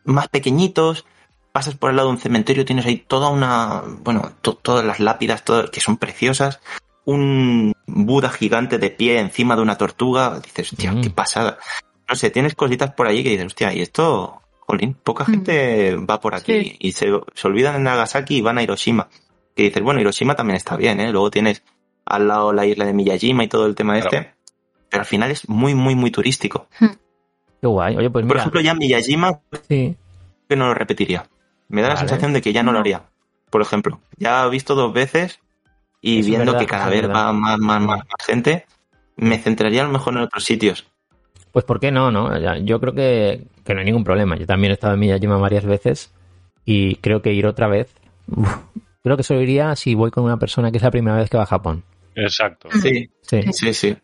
más pequeñitos. Pasas por el lado de un cementerio, tienes ahí toda una, bueno, to- todas las lápidas, todo- que son preciosas. Un Buda gigante de pie encima de una tortuga. Dices, hostia, Mm. qué pasada. No sé, tienes cositas por allí que dices, hostia, y esto, jolín, poca Mm. gente va por aquí Sí. y se, se olvidan de Nagasaki y van a Hiroshima. Que dices, bueno, Hiroshima también está bien, ¿eh? Luego tienes al lado la isla de Miyajima y todo el tema Claro. este. Pero al final es muy, muy, muy turístico. Qué guay. Oye, pues Por ejemplo, ya Miyajima sí. que no lo repetiría. Me da la sensación de que ya no lo haría. Por ejemplo, ya he visto dos veces y es viendo verdad, que cada vez verdad. va más, más, más, más gente, me centraría a lo mejor en otros sitios. Pues ¿por qué no, no? Yo creo que, que no hay ningún problema. Yo también he estado en Miyajima varias veces y creo que ir otra vez... uf, creo que solo iría si voy con una persona que es la primera vez que va a Japón. Exacto. Sí, Sí. sí, sí.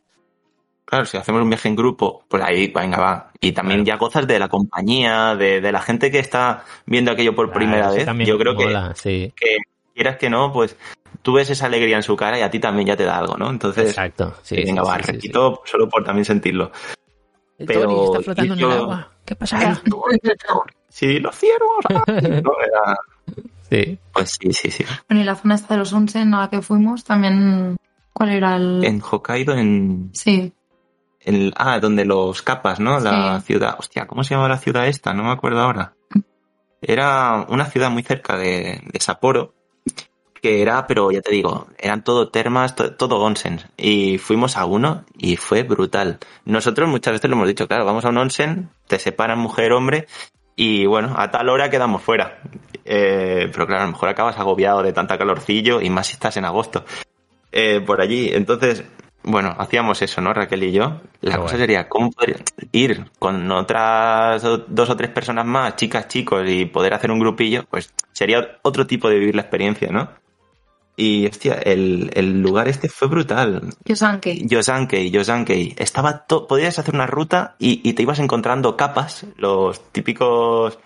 Claro, si hacemos un viaje en grupo, pues ahí, venga, va. Y también ya gozas de la compañía, de, de la gente que está viendo aquello por primera vez. también Yo creo que, sí. que quieras que no, pues tú ves esa alegría en su cara y a ti también ya te da algo, ¿no? Entonces, Exacto. Sí, venga, sí, va, sí, sí, repito, solo por también sentirlo. El pero está flotando en yo- el agua. ¿Qué pasará? Sí, los ciervos. ah, no, era- Sí. Pues sí, sí, sí. Bueno, y la zona esta de los onsen a la que fuimos, también... ¿Cuál era el...? En Hokkaido, en, Sí, en- Ah, donde los capas, ¿no? La Sí. ciudad. Hostia, ¿cómo se llama la ciudad esta? No me acuerdo ahora. Era una ciudad muy cerca de, de Sapporo, que era, pero ya te digo, eran todo termas, to- todo onsen. Y fuimos a uno y fue brutal. Nosotros muchas veces lo hemos dicho, claro, vamos a un onsen, te separan mujer, hombre, y bueno, a tal hora quedamos fuera. Eh, pero claro, a lo mejor acabas agobiado de tanta calorcillo y más si estás en agosto. Eh, por allí, entonces, bueno, hacíamos eso, ¿no? Raquel y yo. La cosa sería cómo poder ir con otras do- dos o tres personas más, chicas, chicos, y poder hacer un grupillo, pues sería otro tipo de vivir la experiencia, ¿no? Y, hostia, el, el lugar este fue brutal. Yosanke. Yosankei, Yosankei. Estaba to- podías hacer una ruta y, y te ibas encontrando capas, los típicos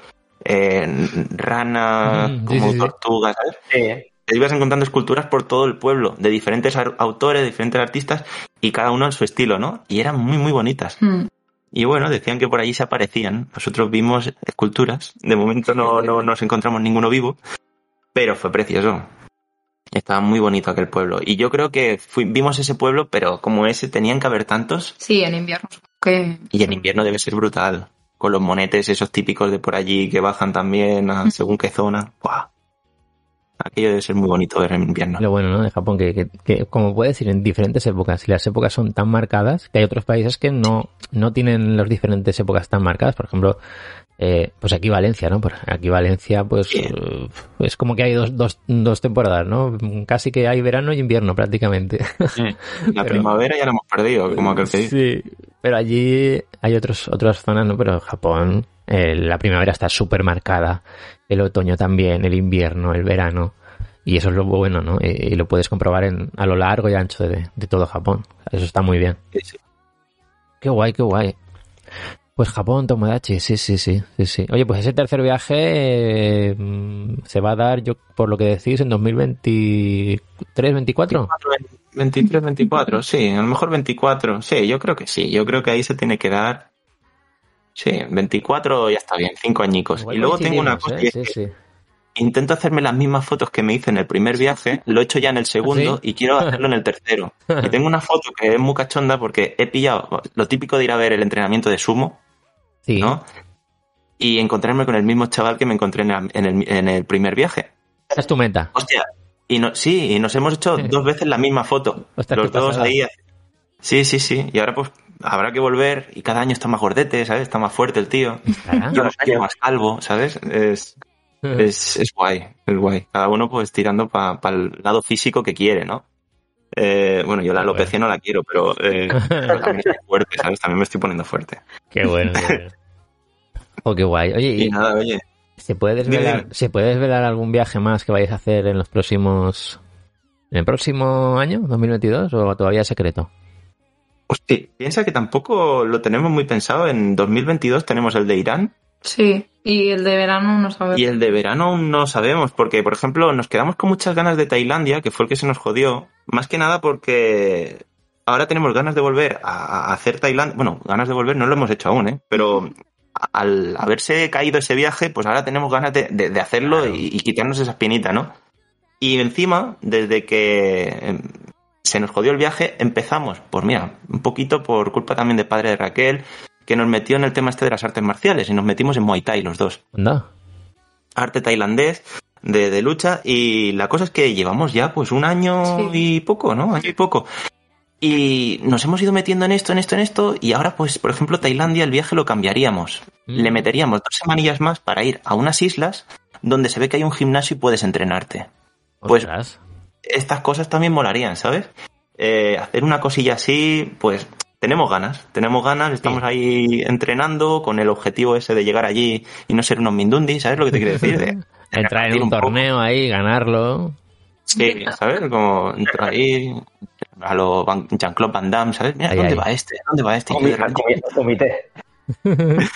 eh, ranas, Mm, como sí, sí. tortugas, ¿sabes? Sí, ¿eh? te ibas encontrando esculturas por todo el pueblo, de diferentes autores, diferentes artistas, y cada uno en su estilo, ¿no? Y eran muy, muy bonitas. Mm. Y bueno, decían que por allí se aparecían. Nosotros vimos esculturas. De momento no, no nos encontramos ninguno vivo, pero fue precioso. Estaba muy bonito aquel pueblo. Y yo creo que fui- vimos ese pueblo, pero como ese tenían que haber tantos. Sí, en invierno. Que... Y en invierno debe ser brutal. Con los monetes esos típicos de por allí que bajan también a según qué zona. ¡Buah! Aquello debe ser muy bonito ver en invierno. Lo bueno, ¿no? De Japón, que, que, que, como puedes ir en diferentes épocas, y las épocas son tan marcadas, que hay otros países que no, no tienen las diferentes épocas tan marcadas. Por ejemplo, eh, pues aquí Valencia, ¿no? Por aquí Valencia, pues Sí. eh, es como que hay dos, dos, dos temporadas, ¿no? Casi que hay verano y invierno prácticamente. La pero- primavera ya la hemos perdido, como que dice. Sí, pero allí hay otros, otras zonas, ¿no? Pero Japón, eh, la primavera está súper marcada, el otoño también, el invierno, el verano. Y eso es lo bueno, ¿no? Y, y lo puedes comprobar en, a lo largo y ancho de, de todo Japón. Eso está muy bien. Sí, sí. Qué guay, qué guay. Pues Japón, Tomodachi, sí, sí, sí, sí, sí. Oye, pues ese tercer viaje eh, mm, se va a dar, yo por lo que decís, en 2023, 24. 23, 24, sí, a lo mejor 24, sí, yo creo que sí, yo creo que ahí se tiene que dar, sí, 24 ya está bien, cinco añicos. Igual y luego tengo una cosa, ¿eh? es Sí, que sí. intento hacerme las mismas fotos que me hice en el primer viaje, lo he hecho ya en el segundo ¿Ah, ¿Sí? y quiero hacerlo en el tercero. Y tengo una foto que es muy cachonda porque he pillado lo típico de ir a ver el entrenamiento de sumo, Sí. ¿no? Y encontrarme con el mismo chaval que me encontré en el, en el- en el primer viaje. Esa es tu meta. Hostia, y no, sí, y nos hemos hecho dos veces la misma foto. Los dos pasada. ahí. Sí, sí, sí. Y ahora pues habrá que volver y cada año está más gordete, ¿sabes? Está más fuerte el tío. Yo año más calvo, ¿sabes? Es, es, es guay, es guay. Cada uno pues tirando para el lado físico que quiere, ¿no? Eh, bueno, yo la alopecia no la quiero, pero, eh, también estoy fuerte, ¿sabes? También me estoy poniendo fuerte. Qué bueno. qué bueno. Oh, qué guay. Oye, Y ¿y nada, oye, ¿se puede desvelar, Dime. ¿se puede desvelar algún viaje más que vayáis a hacer en los próximos... ¿En el próximo año, 2022, o todavía es secreto? hostia, piensa que tampoco lo tenemos muy pensado. En 2022 tenemos el de Irán. Sí, y el de verano no sabemos. Y el de verano aún no sabemos, porque, por ejemplo, nos quedamos con muchas ganas de Tailandia, que fue el que se nos jodió. Más que nada porque ahora tenemos ganas de volver a, a hacer Tailandia. Bueno, ganas de volver no lo hemos hecho aún, ¿eh? Pero al haberse caído ese viaje, pues ahora tenemos ganas de, de- de hacerlo Claro. y, y quitarnos esa espinita, ¿no? Y encima, desde que em, se nos jodió el viaje, empezamos, pues mira, un poquito por culpa también de padre de Raquel, que nos metió en el tema este de las artes marciales y nos metimos en Muay Thai los dos Anda. arte tailandés de, de lucha y la cosa es que llevamos ya pues un año Sí. y poco, ¿no? Año y poco. Y nos hemos ido metiendo en esto, en esto, en esto y ahora pues por ejemplo Tailandia el viaje lo cambiaríamos. Mm. Le meteríamos dos semanillas más para ir a unas islas donde se ve que hay un gimnasio y puedes entrenarte. Pues-. Estas cosas también molarían, ¿sabes? Eh, hacer una cosilla así, pues tenemos ganas, tenemos ganas, estamos Sí. ahí entrenando con el objetivo ese de llegar allí y no ser unos mindundis, ¿sabes lo que te quiero decir? De- Entrar en un poco. torneo ahí, ganarlo. Sí, ¿sabes? Como entrar ahí a lo Jean-Claude Van Damme, ¿sabes? Mira, Ahí, ¿dónde ahí. va este? ¿Dónde va este? Y Comi- de repente, comi- Comité.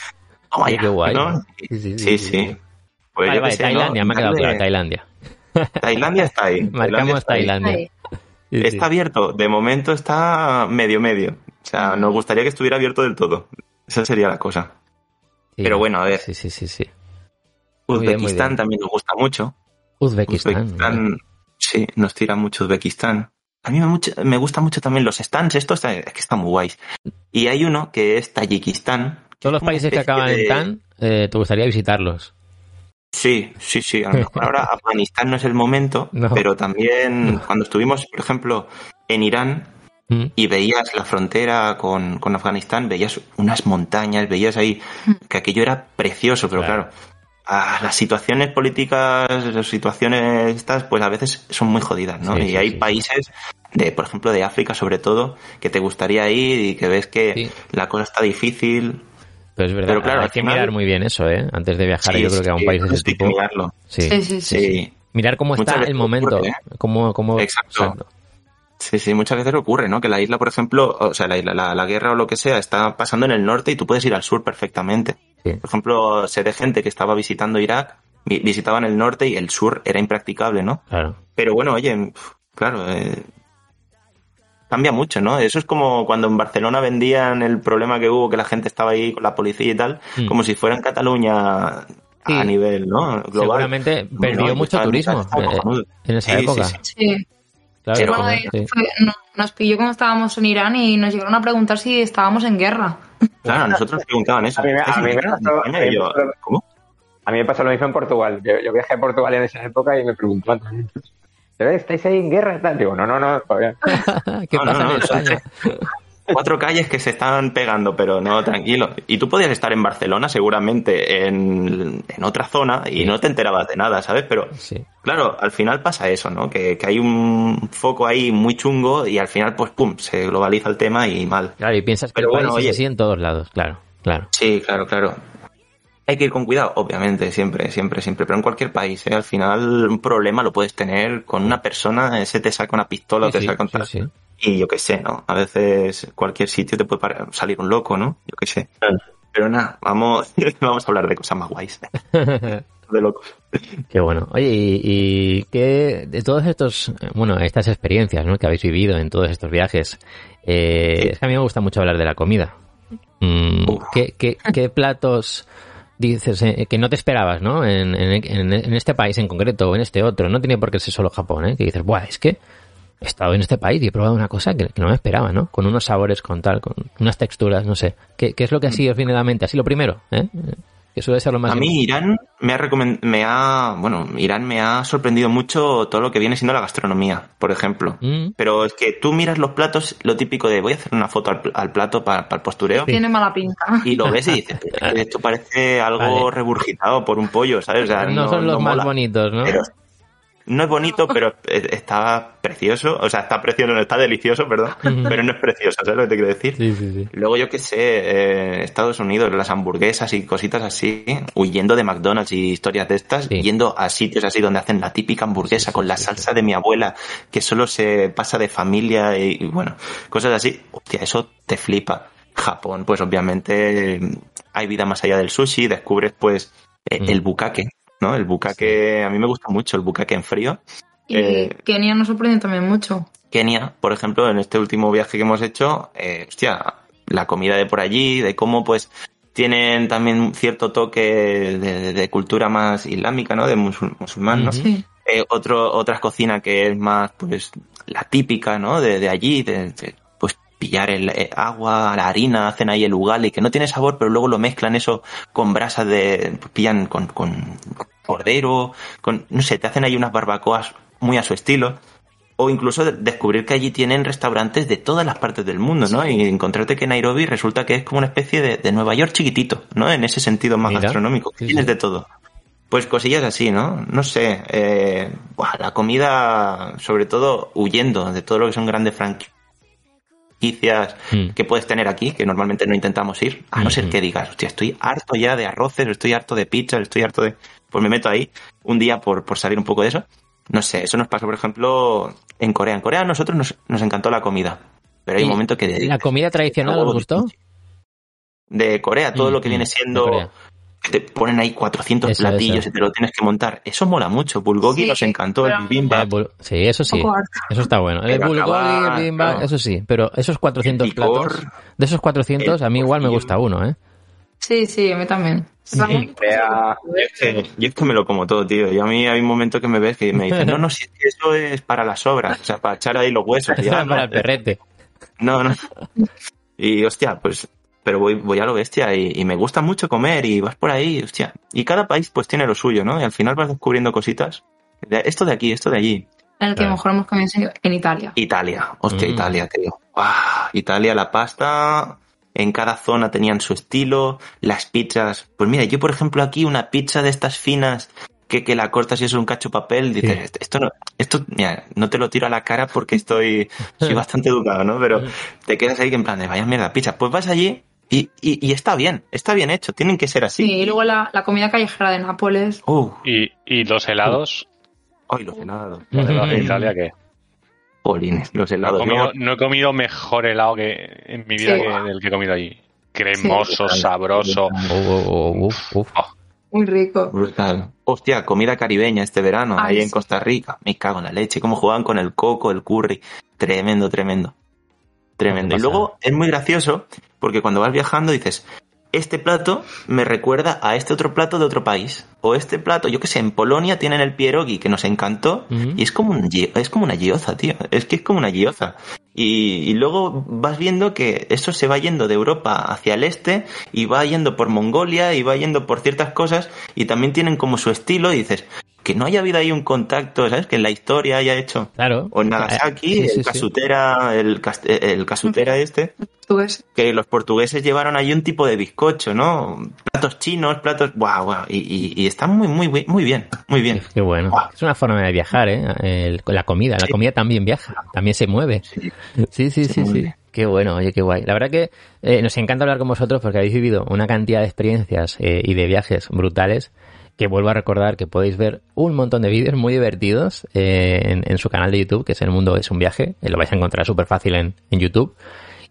toma ya, qué guay. ¿no? Sí, sí, Sí, sí. Pues Vale, yo vale, sé, ¿no? Tailandia, me ha quedado claro, Tailandia. Tailandia está ahí. Marcamos está ahí. Tailandia. Sí. Está abierto, de momento está medio medio. O sea, nos gustaría que estuviera abierto del todo. Esa sería la cosa. Sí. Pero bueno, a ver. Sí, sí, sí, sí. Muy bien, muy Uzbekistán bien. también nos gusta mucho. Uzbekistán. Uzbekistán, sí, nos tira mucho Uzbekistán. A mí me, mucho- me gusta mucho también los stands, estos es que están muy guays. Y hay uno que es Tayikistán. Todos los países que acaban en tan, eh, te gustaría visitarlos. Sí, sí, sí. A lo mejor ahora Afganistán no es el momento, No. pero también cuando estuvimos, por ejemplo, en Irán Mm. y veías la frontera con, con Afganistán, veías unas montañas, veías ahí que aquello era precioso, pero Claro. claro, ah, las situaciones políticas, las situaciones estas, pues a veces son muy jodidas, ¿no? Sí, y sí, hay sí. países, de por ejemplo de África sobre todo, que te gustaría ir y que ves que Sí. la cosa está difícil. Pero es verdad, Pero claro, hay que final- mirar muy bien eso, ¿eh? Antes de viajar, Sí, yo creo que a un sí, país de ese hay que tipo. mirarlo. Sí. Sí, sí, sí. Sí. Mirar cómo Muchas está el momento. ocurre, ¿eh? Cómo, cómo, Exacto. Sí, sí, muchas veces ocurre, ¿no? Que la isla, por ejemplo, o sea, la, isla, la, la guerra o lo que sea, está pasando en el norte y tú puedes ir al sur perfectamente. Sí. Por ejemplo, sé de gente que estaba visitando Irak, vi- visitaban el norte y el sur era impracticable, ¿no? Claro. Pero bueno, oye, claro, eh, cambia mucho, ¿no? Eso es como cuando en Barcelona vendían el problema que hubo, que la gente estaba ahí con la policía y tal, Mm. como si fuera en Cataluña Sí. a nivel ¿no? global. Seguramente perdió No, mucho turismo eh, en esa Sí, sí, época. sí. Sí. Claro, Pero- Bueno, sí. de- fue- no- nos pilló cuando estábamos en Irán y nos llegaron a preguntar si estábamos en guerra. Claro, a nosotros nos preguntaban eso. A mí me- pasó- yo, ¿Cómo? A mí me pasó lo mismo en Portugal. Yo, yo viajé a Portugal en esa época y me preguntaban también. ¿Pero estáis ahí en guerra? Digo, no, no, no, todavía. ¿Qué No, pasa no, no, en España? Cuatro calles que se están pegando, pero no, tranquilo. Y tú podías estar en Barcelona seguramente en, en otra zona y Sí. no te enterabas de nada, ¿sabes? Pero Sí. claro, al final pasa eso, ¿no? Que, que hay un foco ahí muy chungo y al final, pues, pum, se globaliza el tema y mal. Claro, y piensas que Pero bueno, oye. así en todos lados, claro, claro. Sí, claro, claro. Hay que ir con cuidado, obviamente, siempre, siempre, siempre, pero en cualquier país, ¿eh? Al final un problema lo puedes tener con una persona, ese te saca una pistola o te saca un sí, tal. Y yo qué sé, ¿no? A veces cualquier sitio te puede salir un loco, ¿no? Yo qué sé. Pero nada, vamos, vamos a hablar de cosas más guays. de locos. Qué bueno. Oye, y, y qué de todos estos, bueno, estas experiencias ¿no? que habéis vivido en todos estos viajes, eh, Sí. es que a mí me gusta mucho hablar de la comida. Mm. ¿qué, qué, qué platos dices eh, que no te esperabas, ¿no? En, en, en- en este país en concreto o en este otro, no tiene por qué ser solo Japón, ¿eh? Que dices, Buah, es que he estado en este país y he probado una cosa que, que no me esperaba, ¿no? Con unos sabores, con tal, con unas texturas, no sé. ¿Qué, qué es lo que así os viene a la mente? Así lo primero, ¿eh? Que suele ser lo más... A mí Irán me ha me ha, bueno, Irán me ha sorprendido mucho todo lo que viene siendo la gastronomía, por ejemplo. Mm. Pero es que tú miras los platos, lo típico de voy a hacer una foto al, pl- al plato para, el postureo. Tiene mala pinta. Y lo ves y dices, "Pero esto parece algo Vale. regurgitado por un pollo, ¿sabes? O sea, no, son los no más mola. bonitos, ¿no? Pero no es bonito, pero eh, está precioso. O sea, está precioso, no está delicioso, perdón. pero no es precioso, ¿sabes lo que te quiero decir? Sí, sí, sí. Luego, yo qué sé, eh, Estados Unidos, las hamburguesas y cositas así, huyendo de McDonald's y historias de estas, yendo a sitios así donde hacen la típica hamburguesa con la salsa de mi abuela, que solo se pasa de familia y, y bueno, cosas así. Hostia, eso te flipa. Japón, pues obviamente hay vida más allá del sushi, descubres pues eh, Mm. el bukake, ¿no? El bukake, a mí me gusta mucho el bukake en frío. Y Eh, Kenia nos sorprende también mucho. Kenia, por ejemplo, en este último viaje que hemos hecho, eh, hostia, la comida de por allí, de cómo pues tienen también cierto toque de, de cultura más islámica, ¿no? De musul- musulmán, ¿no? Sí. Eh, otro, otras cocinas que es más, pues, la típica, ¿no? De, de allí, de, de, pues pillar el eh, agua, la harina, hacen ahí el ugali, que no tiene sabor, pero luego lo mezclan eso con brasas de, pues, pillan con, con cordero, con, no sé, te hacen ahí unas barbacoas muy a su estilo. O incluso de- descubrir que allí tienen restaurantes de todas las partes del mundo, ¿no? Y encontrarte que Nairobi resulta que es como una especie de, de Nueva York chiquitito, ¿no? En ese sentido más Mira. gastronómico. Sí, Tienes sí. de todo. Pues cosillas así, ¿no? No sé. Eh, buah, la comida, sobre todo huyendo de todo lo que son grandes franquicias Mm. que puedes tener aquí, que normalmente no intentamos ir, a no ser Ujú. que digas, hostia, estoy harto ya de arroces, estoy harto de pizzas, estoy harto de... Pues me meto ahí un día por, por salir un poco de eso. No sé, eso nos pasó, por ejemplo, en Corea. En Corea a nosotros nos, nos encantó la comida. Pero hay un ¿Y momento que... ¿La comida tradicional os gustó? De Corea, todo Mm, lo que mm, viene de siendo... Te ponen ahí 400 Eso, platillos eso. y te lo tienes que montar. Eso mola mucho. Bulgogi Sí, nos encantó, el pero- Eh, bibimbap. bul- sí, eso sí. Eso está bueno. El bulgogi, el bibimbap, eso sí. Pero esos 400 El picor, platos, de esos 400, a mí igual me gusta uno, ¿eh? Sí, sí, a mí también. Yo es que- yo es que me lo como todo, tío. Y a mí hay un momento que me ves que me dicen, no, no, si es que eso es para las sobras, o sea, para echar ahí los huesos. Y yo, "Ah, no, Para el perrete. No, no. Y hostia, pues, pero voy, voy a lo bestia y, y me gusta mucho comer y vas por ahí, hostia. Y cada país pues tiene lo suyo, ¿no? Y al final vas descubriendo cositas. De esto de aquí, esto de allí. En el que Claro. mejor hemos comido en Italia. Italia, hostia, Mm. Italia, tío. Italia, la pasta, en cada zona tenían su estilo, las pizzas. Pues mira, yo por ejemplo aquí una pizza de estas finas que, que la cortas y es un cacho papel, dices, Sí. esto no, esto, mira, no te lo tiro a la cara porque estoy, soy bastante educado, ¿no? Pero te quedas ahí que en plan de vaya mierda pizza. Pues vas allí y, y, y está bien, está bien hecho, tienen que ser Sí, así. y luego la, la comida callejera de Nápoles. Uh, Y, y los helados, ay, los helados. los helados de. Italia, que Polines, los no he, helados. comido, no he comido mejor helado que en mi vida Sí. que el que he comido allí. Cremoso, Sí. sabroso. Oh, oh, oh, uf, uf. Muy rico. Brutal. Hostia, comida caribeña este verano, Ay, ahí en. Costa Rica. Me cago en la leche. Cómo jugaban con el coco, el curry. Tremendo, tremendo. Tremendo. Y luego es muy gracioso porque cuando vas viajando dices, este plato me recuerda a este otro plato de otro país. O este plato, yo que sé, en Polonia tienen el pierogi que nos encantó y es como, un, es como una gioza, tío. Es que es como una gioza. Y, y luego vas viendo que eso se va yendo de Europa hacia el este y va yendo por Mongolia y va yendo por ciertas cosas y también tienen como su estilo y dices que no haya habido ahí un contacto, ¿sabes? Que en la historia haya hecho. Claro. O en Nagasaki, Sí, sí, sí. el casutera, el, cast- el casutera este ves. que los portugueses llevaron ahí un tipo de bizcocho, ¿no? Platos chinos, platos, guau, guau, y, y, y está muy, muy, muy muy bien, muy bien. Qué bueno. Es una forma de viajar, ¿eh? El- la comida. La Sí. comida también viaja. También se mueve. Sí. Sí, sí, sí. Qué bueno, oye, qué guay. La verdad que eh, nos encanta hablar con vosotros porque habéis vivido una cantidad de experiencias eh, y de viajes brutales que vuelvo a recordar que podéis ver un montón de vídeos muy divertidos eh, en, en su canal de YouTube, que es El Mundo es un Viaje. Eh, lo vais a encontrar súper fácil en, en YouTube.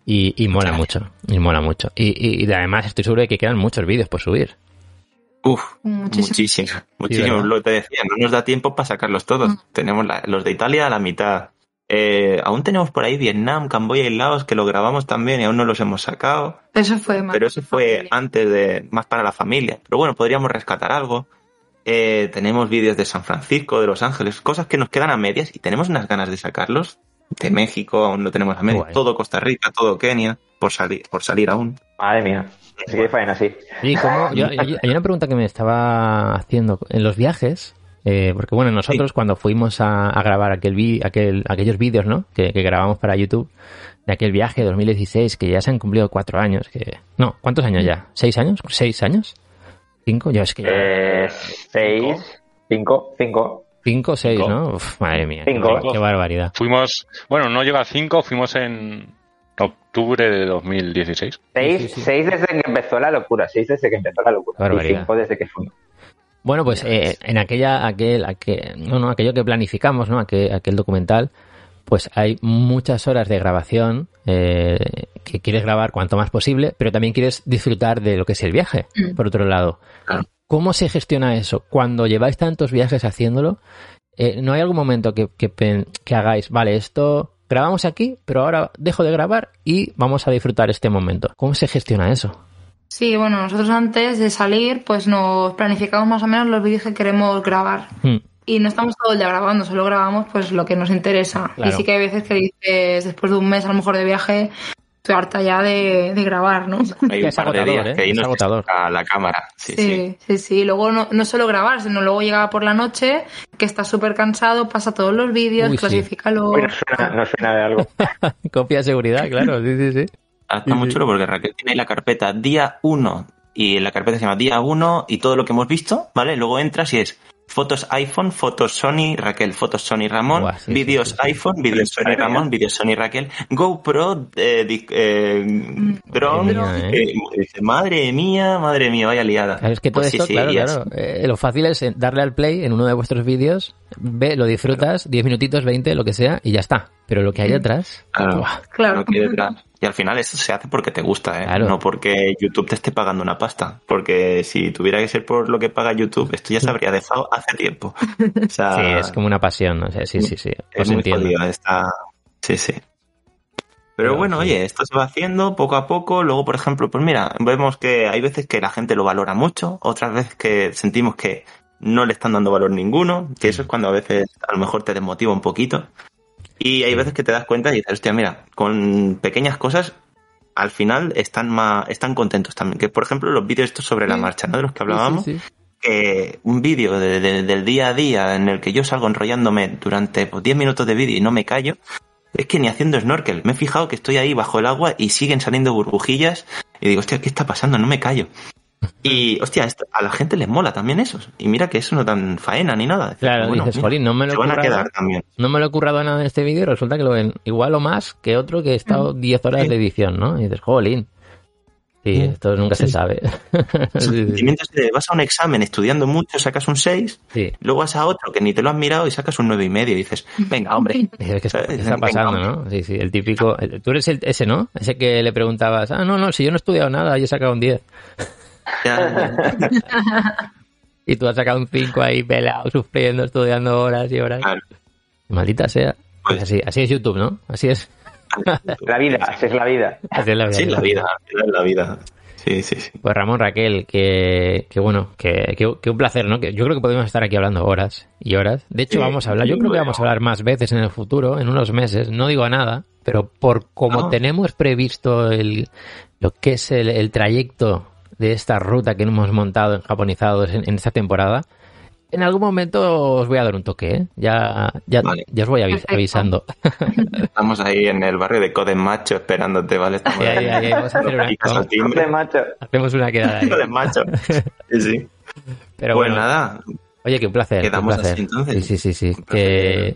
Y, y mola mucho, y mola mucho. Y, y, y además estoy seguro de que quedan muchos vídeos por subir. Uf, Muchísimo. muchísimo, muchísimo. ¿verdad? lo que te decía, no nos da tiempo para sacarlos todos. Mm. Tenemos la- los de Italia a la mitad. Eh, aún tenemos por ahí Vietnam, Camboya y Laos que lo grabamos también y aún no los hemos sacado. Eso fue más. Pero eso fue familia. antes de, más para la familia. Pero bueno, podríamos rescatar algo. Eh, tenemos vídeos de San Francisco, de Los Ángeles, cosas que nos quedan a medias y tenemos unas ganas de sacarlos. De México aún lo tenemos a medias. Guay. Todo Costa Rica, todo Kenia, por salir, por salir aún. Madre mía. Sí que faena, sí. Y como yo, yo- hay una pregunta que me estaba haciendo en los viajes, eh, porque bueno, nosotros cuando fuimos a, a grabar aquel, vi, aquel aquellos vídeos, ¿no? Que, que grabamos para YouTube de aquel viaje de 2016, que ya se han cumplido cuatro años, que no, ¿cuántos años ya? ¿Seis años? ¿Seis años? ¿Cinco? Yo es que ya- Eh, seis, cinco, cinco. cinco o seis, cinco. ¿no? Uf, madre mía, qué, Cinco. qué barbaridad. Fuimos, bueno, no llega a 5, fuimos en octubre de 2016. Seis, Sí, sí, sí. seis desde que empezó la locura. Seis desde que empezó la locura. Barbaridad. Y cinco desde que fue. Bueno, pues eh, en aquella, aquel, aquel, no, no, aquello que planificamos, ¿no? Aquel, aquel documental, pues hay muchas horas de grabación eh, que quieres grabar cuanto más posible, pero también quieres disfrutar de lo que es el viaje, Mm. por otro lado. Claro. ¿Cómo se gestiona eso? Cuando lleváis tantos viajes haciéndolo, eh, ¿no hay algún momento que, que, pen- que hagáis, vale, esto grabamos aquí, pero ahora dejo de grabar y vamos a disfrutar este momento? ¿Cómo se gestiona eso? Sí, bueno, nosotros antes de salir, pues nos planificamos más o menos los vídeos que queremos grabar. Hmm. Y no estamos todo el día grabando, solo grabamos pues lo que nos interesa. Claro. Y sí que hay veces que dices, después de un mes a lo mejor de viaje, estoy harta ya de, de grabar, ¿no? Hay Es un par de agotador, días ¿eh? que ahí Es nos agotador. a la cámara. Sí, sí. Sí, sí, sí. Luego no, no solo grabar, sino luego llega por la noche, que estás súper cansado, pasa todos los vídeos, Uy, sí. clasifícalo. Uy, no suena, no suena de algo. Copia de seguridad, claro, sí, sí, sí. Ah, Está Sí, muy sí. chulo porque Raquel tiene ahí la carpeta día 1 y la carpeta se llama día 1 y todo lo que hemos visto, ¿vale? Luego entras y es fotos iPhone, fotos Sony, Raquel, fotos Sony Ramón, Buah, sí, vídeos sí, sí, sí. iPhone, vídeos Sony Ramón, vídeos Sony Raquel, GoPro, eh, eh, drone, Madre mía, ¿eh? eh, madre mía, madre mía, vaya liada. Claro, es que todo Pues esto, sí, claro, claro. eh, lo fácil es darle al play en uno de vuestros vídeos, ve, lo disfrutas, 10 minutitos, 20, lo que sea, y ya está. Pero lo que hay detrás, Claro. Claro. lo que hay detrás. Y al final eso se hace porque te gusta, ¿eh? Claro. No porque YouTube te esté pagando una pasta. Porque si tuviera que ser por lo que paga YouTube, esto ya se habría dejado hace tiempo. O sea, sí, es como una pasión, ¿no? O sea, sí, sí, sí, es muy jodido, está... Sí, sí. Pero bueno, oye, esto se va haciendo poco a poco. Luego, por ejemplo, pues mira, vemos que hay veces que la gente lo valora mucho, otras veces que sentimos que no le están dando valor ninguno, que eso es cuando a veces a lo mejor te desmotiva un poquito. Y hay veces que te das cuenta y dices, hostia, mira, con pequeñas cosas al final están más, están contentos también. Que por ejemplo los vídeos estos sobre la marcha, ¿no? De los que Sí, hablábamos, sí, sí. Que un vídeo de- de- del día a día en el que yo salgo enrollándome durante pues, 10 minutos de vídeo y no me callo, es que ni haciendo snorkel. Me he fijado que estoy ahí bajo el agua y siguen saliendo burbujillas y digo, hostia, ¿qué está pasando? No me callo. Y, hostia, esto- a la gente les mola también eso. Y mira que eso no dan faena ni nada. Claro, Bueno, dices, jolín, no me lo he a currado, quedar también. no me lo he currado nada en este vídeo, resulta que lo ven igual o más que otro que he estado 10 horas Sí. de edición, ¿no? Y dices, jolín. Sí, esto nunca se sabe. Sentimientos de vas a un examen estudiando mucho, sacas un 6, Sí. luego vas a otro que ni te lo has mirado y sacas un nueve y medio y dices, venga, hombre. Dices, ¿Qué está, qué está Venga, pasando, no? Sí, sí, el típico. el- Tú eres el, ese, ¿no? Ese que le preguntabas, ah, no, no, si yo no he estudiado nada, yo he sacado un 10. Ya, Y tú has sacado un 5 ahí pelado, sufriendo, estudiando horas y horas. Claro. Maldita sea. Pues Pues- así, así es YouTube, ¿no? Así es. La vida, así es la vida. Así es la vida. Sí, la vida, es la vida. Sí, sí, sí. Pues Ramón, Raquel, que, que bueno, que, que, que un placer, ¿no? Que yo creo que podemos estar aquí hablando horas y horas. De hecho, Sí, vamos a hablar, yo creo que vamos a hablar más veces en el futuro, en unos meses, no digo nada, pero por como Ah. tenemos previsto el, lo que es el, el trayecto de esta ruta que hemos montado en Japonizados en, en esta temporada, en algún momento os voy a dar un toque, ¿eh? Ya, ya, Vale. ya os voy avis- avisando. Estamos ahí en el barrio de Coden Macho esperándote, ¿vale? Estamos Ahí, ahí, ahí, vamos a hacer una- macho. Hacemos una quedada ahí. Coden Macho. Sí, sí. Pero pues bueno, nada, Oye, qué un placer. un Quedamos placer. así, entonces. Sí, sí, sí. sí. Un placer. Que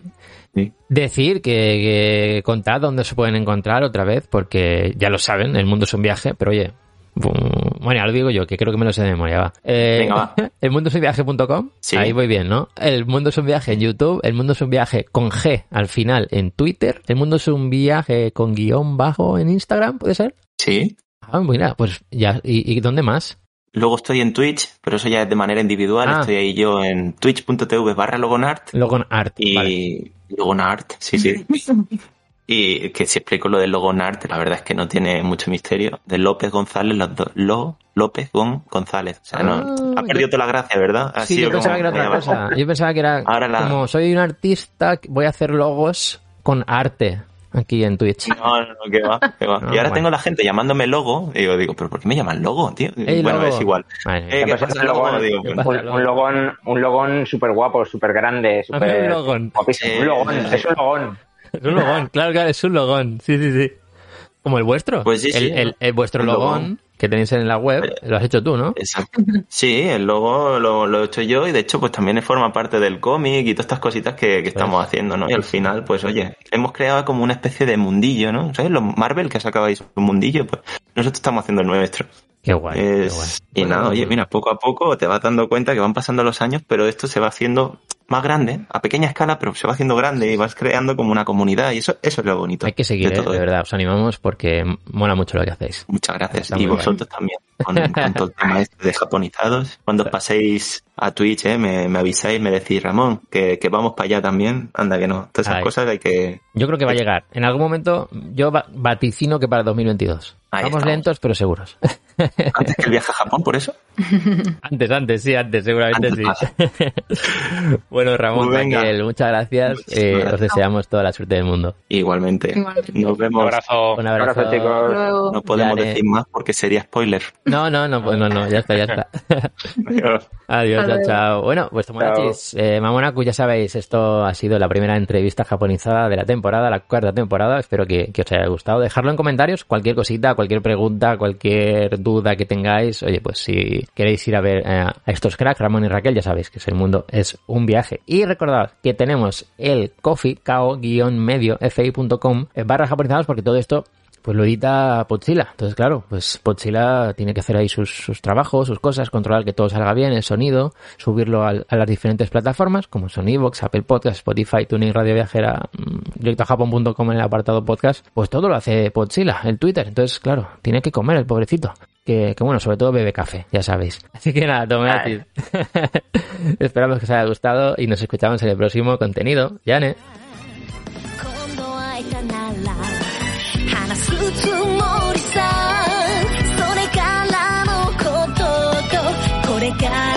Sí. decir que, que contad dónde se pueden encontrar otra vez, porque ya lo saben, el mundo es un viaje, pero oye. Bueno, ya lo digo yo, que creo que me lo sé de memoria, va. Eh, Venga, va. El mundo es un viaje.com, Sí. ahí voy bien, ¿no? El mundo es un viaje en YouTube, el mundo es un viaje con G al final en Twitter, el mundo es un viaje con guion bajo en Instagram, ¿puede ser? sí. Ah, mira, pues ya, ¿y, y dónde más? Luego estoy en Twitch, pero eso ya es de manera individual. Ah. Estoy ahí yo en twitch.tv barra logonart Logon Art. y vale. logonart, sí, sí. y que si explico lo del logonart, la verdad es que no tiene mucho misterio. De López González, los dos. Lo, López Gon González. O sea, no, Ah, ha perdido toda la gracia, ¿verdad? Ha Sí, sido yo pensaba como- que era otra cosa. Yo pensaba que era Ahora la- como soy un artista, voy a hacer logos con arte aquí en Twitch. No, no, no, que va, que va. No, y ahora bueno. tengo la gente llamándome logo. Y digo, digo, ¿pero por qué me llaman logo, tío? Ey, bueno, logo. es igual. Vale. Eh, ¿Qué Siempre pasa, es un logo? logón. Digo, ¿Qué bueno, pasa? Un, un logón, un logón súper guapo, súper grande, súper un logón. guapísimo. Sí. Un logón, es un logón. Es un logón, claro, claro, es un logón. Sí, sí, sí. Como el vuestro. Pues sí, sí. El, el- el vuestro Un logón, logón. que tenéis en la web, lo has hecho tú, ¿no? Exacto. Sí, el logo lo, lo he hecho yo y de hecho pues también forma parte del cómic y todas estas cositas que, que estamos haciendo, ¿no? Y al final, pues oye, hemos creado como una especie de mundillo, ¿no? ¿Sabes? Los Marvel que sacabais un mundillo, pues nosotros estamos haciendo el nuestro. Qué guay. qué Es- guay. y Bueno, nada, oye, mira, poco a poco te vas dando cuenta que van pasando los años, pero esto se va haciendo más grande, a pequeña escala, pero se va haciendo grande y vas creando como una comunidad y eso, eso es lo bonito. Hay que seguir, de ¿eh? todo de esto. verdad, os animamos porque mola mucho lo que hacéis. Muchas gracias. Está y vosotros también, con, con todo el tema este de japonizados. Cuando os paséis a Twitch, ¿eh? me, me avisáis, me decís, Ramón, que, que vamos para allá también. Anda que no. Todas esas Ay. cosas hay que... Yo creo que va a llegar. En algún momento, yo va- vaticino que para 2022. Ahí Vamos estamos. lentos, pero seguros. Antes que el viaje a Japón, por eso. Antes, antes, sí, antes, seguramente Antes sí. bueno, Ramón, Pues. Raquel, muchas gracias. Eh, os deseamos toda la suerte del mundo. Igualmente. Igualmente. Nos Un vemos. abrazo. Un Un abrazo. abrazo, chicos. Luego. No podemos haré. decir más porque sería spoiler. No, no, no, pues no, no, ya está, ya está. Adiós, Hasta chao, chao. Bueno, pues Tomonachis, eh, Mamonaku, ya sabéis, esto ha sido la primera entrevista japonizada de la temporada, la cuarta temporada. Espero que, que os haya gustado. Dejadlo en comentarios, cualquier cosita, cualquier pregunta, cualquier duda que tengáis. Oye, pues si queréis ir a ver eh, a estos cracks, Ramón y Raquel, ya sabéis que es el mundo es un viaje. Y recordad que tenemos el coffee, kao-medio, fi.com, barra japonizados, porque todo esto pues lo edita Podzilla. Entonces, claro, pues Podzilla tiene que hacer ahí sus, sus trabajos, sus cosas, controlar que todo salga bien, el sonido, subirlo al- a, las diferentes plataformas, como son Evox, Apple Podcast, Spotify, Tuning, Radio Viajera, mm, directojapon.com en el apartado podcast. Pues todo lo hace Podzilla, el Twitter. Entonces, claro, tiene que comer el pobrecito. Que, que bueno, sobre todo bebe café, ya sabéis. Así que nada, tomad. Esperamos que os haya gustado y nos escuchamos en el próximo contenido. Yane. pecado.